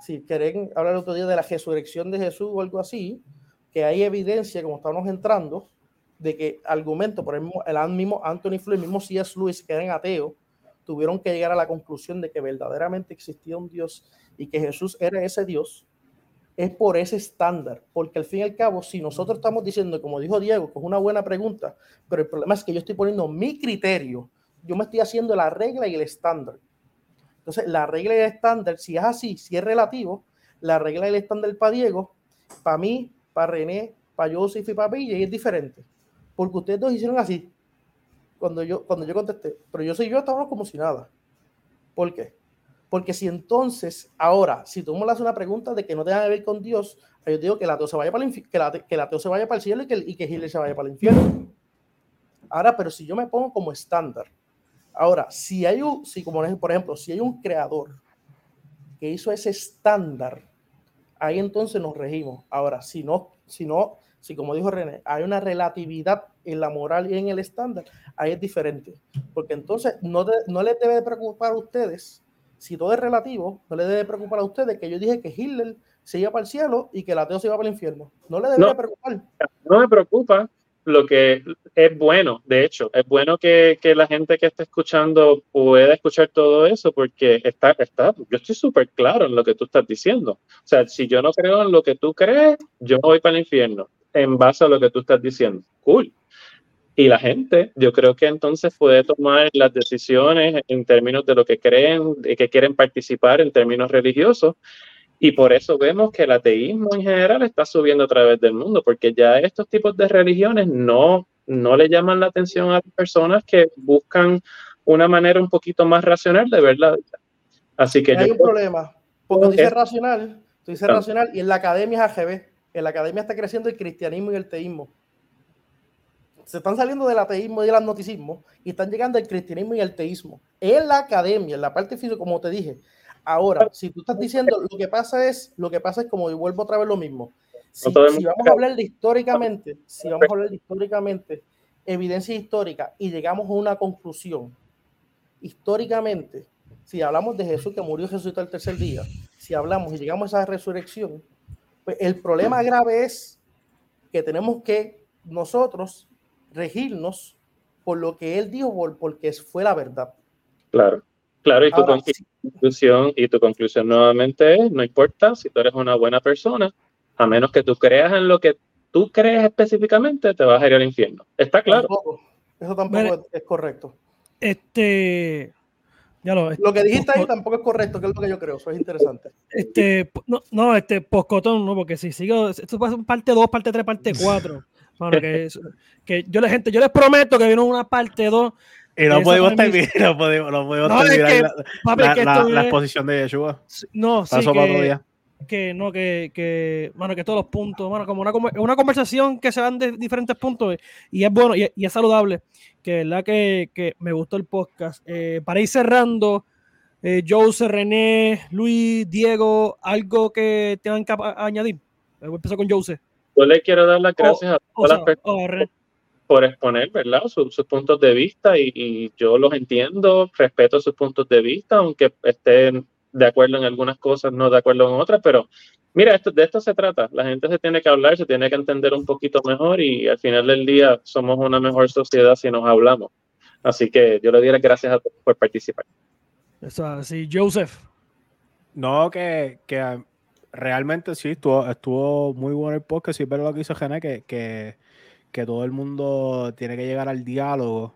si quieren hablar otro día de la resurrección de Jesús o algo así, que hay evidencia, como estamos entrando, de que argumento, por ejemplo, el mismo Anthony Flew, el mismo C.S. Lewis, que eran ateos, tuvieron que llegar a la conclusión de que verdaderamente existía un Dios y que Jesús era ese Dios, es por ese estándar, porque al fin y al cabo, si nosotros estamos diciendo, como dijo Diego, que es una buena pregunta, pero el problema es que yo estoy poniendo mi criterio, yo me estoy haciendo la regla y el estándar. Entonces, la regla y el estándar, si es así, si es relativo, la regla y el estándar para Diego, para mí, para René, para Joseph y para Pille es diferente, porque ustedes dos hicieron así, cuando yo, cuando yo contesté, pero yo soy yo, estamos como si nada. ¿Por qué? Porque si entonces, ahora, si tú me haces una pregunta de que no tenga que ver con Dios, yo digo que el ateo se vaya para el que, la, que el ateo se vaya para el cielo y que, y que Hitler se vaya para el infierno. Ahora, pero si yo me pongo como estándar, ahora, si hay un, si como por ejemplo, si hay un creador que hizo ese estándar, ahí entonces nos regimos. Ahora, si no, si no, si como dijo René, hay una relatividad en la moral y en el estándar, ahí es diferente. Porque entonces no, no les debe preocupar a ustedes si todo es relativo, no le debe preocupar a ustedes que yo dije que Hitler se iba para el cielo y que el ateo se iba para el infierno. No le debe preocupar. No me preocupa lo que es bueno, de hecho, es bueno que, que la gente que está escuchando pueda escuchar todo eso porque está, está yo estoy súper claro en lo que tú estás diciendo. O sea, si yo no creo en lo que tú crees, yo voy para el infierno en base a lo que tú estás diciendo. Cool. Y la gente, yo creo que entonces puede tomar las decisiones en términos de lo que creen, de que quieren participar en términos religiosos. Y por eso vemos que el ateísmo en general está subiendo a través del mundo, porque ya estos tipos de religiones no, no le llaman la atención a las personas que buscan una manera un poquito más racional de ver la vida. Así que hay un problema, porque dice racional, tú dices racional y en la academia es AGB. En la academia está creciendo el cristianismo y el teísmo se están saliendo del ateísmo y del agnosticismo y están llegando al cristianismo y al teísmo. En la academia, en la parte física, como te dije. Ahora, si tú estás diciendo lo que pasa es, lo que pasa es como y vuelvo otra vez lo mismo. Si, vamos a hablar de históricamente, si vamos a hablar de históricamente, evidencia histórica y llegamos a una conclusión, históricamente, si hablamos de Jesús que murió Jesús el tercer día, si hablamos y llegamos a esa resurrección, el problema grave es que tenemos que nosotros regirnos por lo que él dijo, porque fue la verdad. Claro, claro, y tu, conclusión, y tu conclusión nuevamente es, no importa si tú eres una buena persona, a menos que tú creas en lo que tú crees específicamente, te vas a ir al infierno. Está claro. Eso tampoco es correcto. Este, ya lo, lo, que dijiste ahí tampoco es correcto, que es lo que yo creo, eso es interesante. Este, no, no este, poscotón, no, porque si sigo, esto puede ser parte 2, parte 3, parte 4. que, que yo, la gente, yo les prometo que viene una parte 2 Y no podemos terminar, no podemos, no podemos No, es que, la, papi, la- que la- esto la es- exposición de Yeshua. Sí, No, sí, Para eso para otro que, día. Que no, que, que, mano, que todos los puntos, mano, como una, una conversación que se dan de diferentes puntos y es bueno y, y es saludable, que verdad que, que me gustó el podcast. Eh, para ir cerrando, eh, Jose, René, Luis, Diego, algo que tengan que a- añadir. Eh, Voy a empezar con Jose. Yo le quiero dar las gracias a O todas las personas oh, René. por exponer, ¿verdad? Su- sus puntos de vista y, y yo los entiendo, respeto sus puntos de vista, aunque estén de acuerdo en algunas cosas, no de acuerdo en otras, pero mira, esto, de esto se trata. La gente se tiene que hablar, se tiene que entender un poquito mejor y al final del día somos una mejor sociedad si nos hablamos. Así que yo le doy las gracias a todos por participar. Eso, así, Joseph. No, que, que ah, realmente sí, estuvo, estuvo muy bueno el podcast. Sí, pero lo que hizo Gene, que, que, que todo el mundo tiene que llegar al diálogo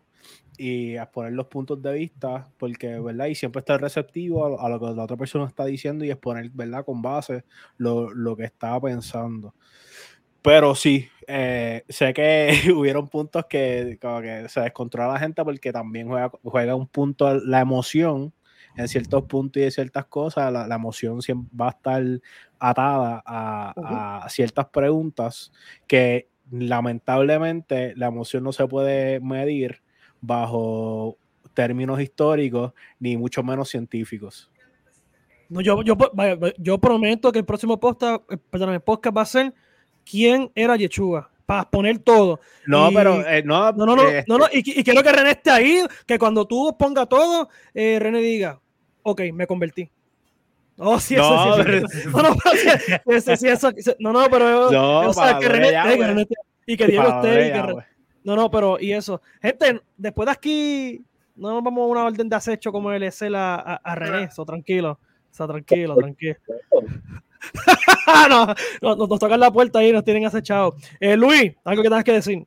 y a exponer los puntos de vista, porque, ¿verdad? Y siempre estar receptivo a, lo- a lo que la otra persona está diciendo y exponer, ¿verdad? Con base lo, lo que estaba pensando. Pero sí, eh, sé que hubieron puntos que, como que se descontrola la gente porque también juega, juega un punto la emoción en ciertos puntos y de ciertas cosas, la, la emoción siempre va a estar atada a, a ciertas preguntas que lamentablemente la emoción no se puede medir bajo términos históricos ni mucho menos científicos. No, yo, yo, vaya, yo prometo que el próximo podcast, eh, perdón, el podcast va a ser quién era Yeshua, para poner todo. No, Y- pero eh, no, No, no, no, eh, no, no, y, y quiero que René esté ahí, que cuando tú ponga todo, eh, René diga, ok, me convertí. Oh, sí, eso, No, sí, eso, no, no, pero sí, eso, no, no, pero No, o sea, para que ver René, ya, que güey. René esté- y que Diego esté, y que güey. No, no, pero y eso, gente, después de aquí, no nos vamos a una orden de acecho como el ESL a, a, a René, eso, tranquilo, eso, tranquilo, tranquilo. no, no, nos, nos tocan la puerta ahí, nos tienen acechado. Eh, Luis, algo que tengas que decir.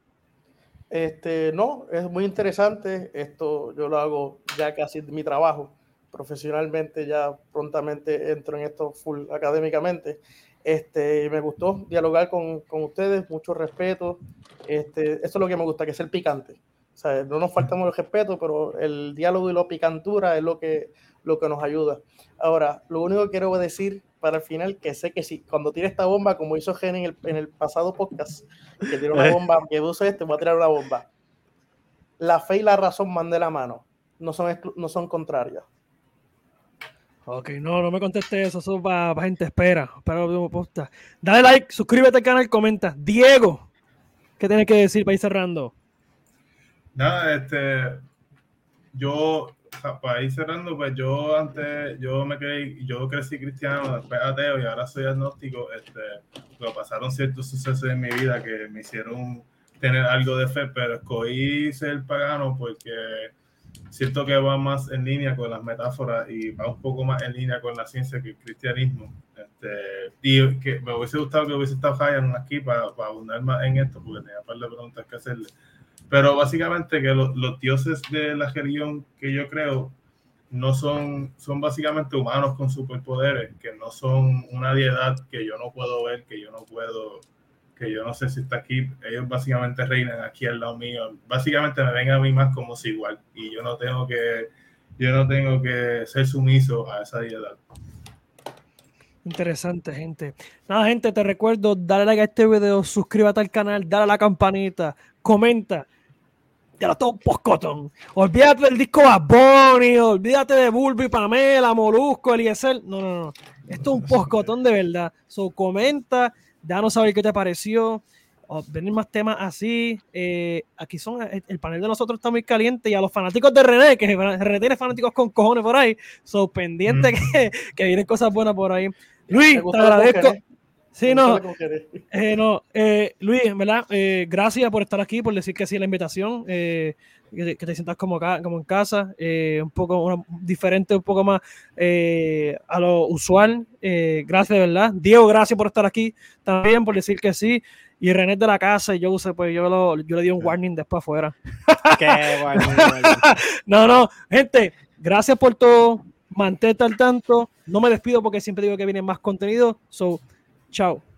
Este, no, es muy interesante. Esto yo lo hago ya casi mi trabajo. Profesionalmente ya prontamente entro en esto full académicamente. Este, me gustó dialogar con, con ustedes, mucho respeto. Este, eso es lo que me gusta, que es el picante. O sea, no nos faltamos el respeto, pero el diálogo y la picantura es lo que, lo que nos ayuda. Ahora, lo único que quiero decir para el final, que sé que si cuando tire esta bomba, como hizo Gen en el, en el pasado podcast, que tira una bomba, que uso este, voy a tirar una bomba. La fe y la razón van de la mano, no son, no son contrarias. Ok, no, no me conteste eso, eso para gente espera. espera último podcast. Dale like, suscríbete al canal, comenta. Diego, ¿qué tienes que decir para ir cerrando? Nada, este, yo, para ir cerrando, pues yo antes, yo me creí, yo crecí cristiano, después ateo y ahora soy agnóstico, este, pero pasaron ciertos sucesos en mi vida que me hicieron tener algo de fe, pero escogí ser pagano porque siento que va más en línea con las metáforas y va un poco más en línea con la ciencia que el cristianismo. Este, y que me hubiese gustado que hubiese estado Ryan aquí para, para abundar más en esto, porque tenía un par de preguntas que hacerle. Pero básicamente que lo- los dioses de la religión que yo creo no son, son básicamente humanos con superpoderes, que no son una deidad que yo no puedo ver, que yo no puedo, que yo no sé si está aquí. Ellos básicamente reinan aquí al lado mío. Básicamente me ven a mí más como si igual y yo no tengo que, yo no tengo que ser sumiso a esa deidad. Interesante, gente. Nada, gente, te recuerdo, dale like a este video, suscríbete al canal, dale a la campanita, comenta. Ya lo todo un poscotón. Olvídate del disco Bunny, olvídate de Bulbi, Pamela, Molusco, Eliezer. No, no, no. Esto es un poscotón de verdad. So, comenta, danos saber qué te pareció. O venir más temas así. Eh, aquí son, el, el panel de nosotros está muy caliente y a los fanáticos de René, que René tiene fanáticos con cojones por ahí. So, pendiente Mm. que, que vienen cosas buenas por ahí. Luis, te agradezco. ¿eh? Sí, no, ¿eh? no, eh, Luis, en verdad, eh, gracias por estar aquí, por decir que sí a la invitación, eh, que, te- que te sientas como, acá, como en casa, eh, un poco una- diferente, un poco más eh, a lo usual. eh, gracias, verdad. Diego, gracias por estar aquí también, por decir que sí. Y René de la casa, y yo, sé, pues yo, lo- yo le di un warning después afuera. Qué bueno, bueno. No, no, gente, gracias por todo. Mantente al tanto. No me despido porque siempre digo que viene más contenido. So, Ciao.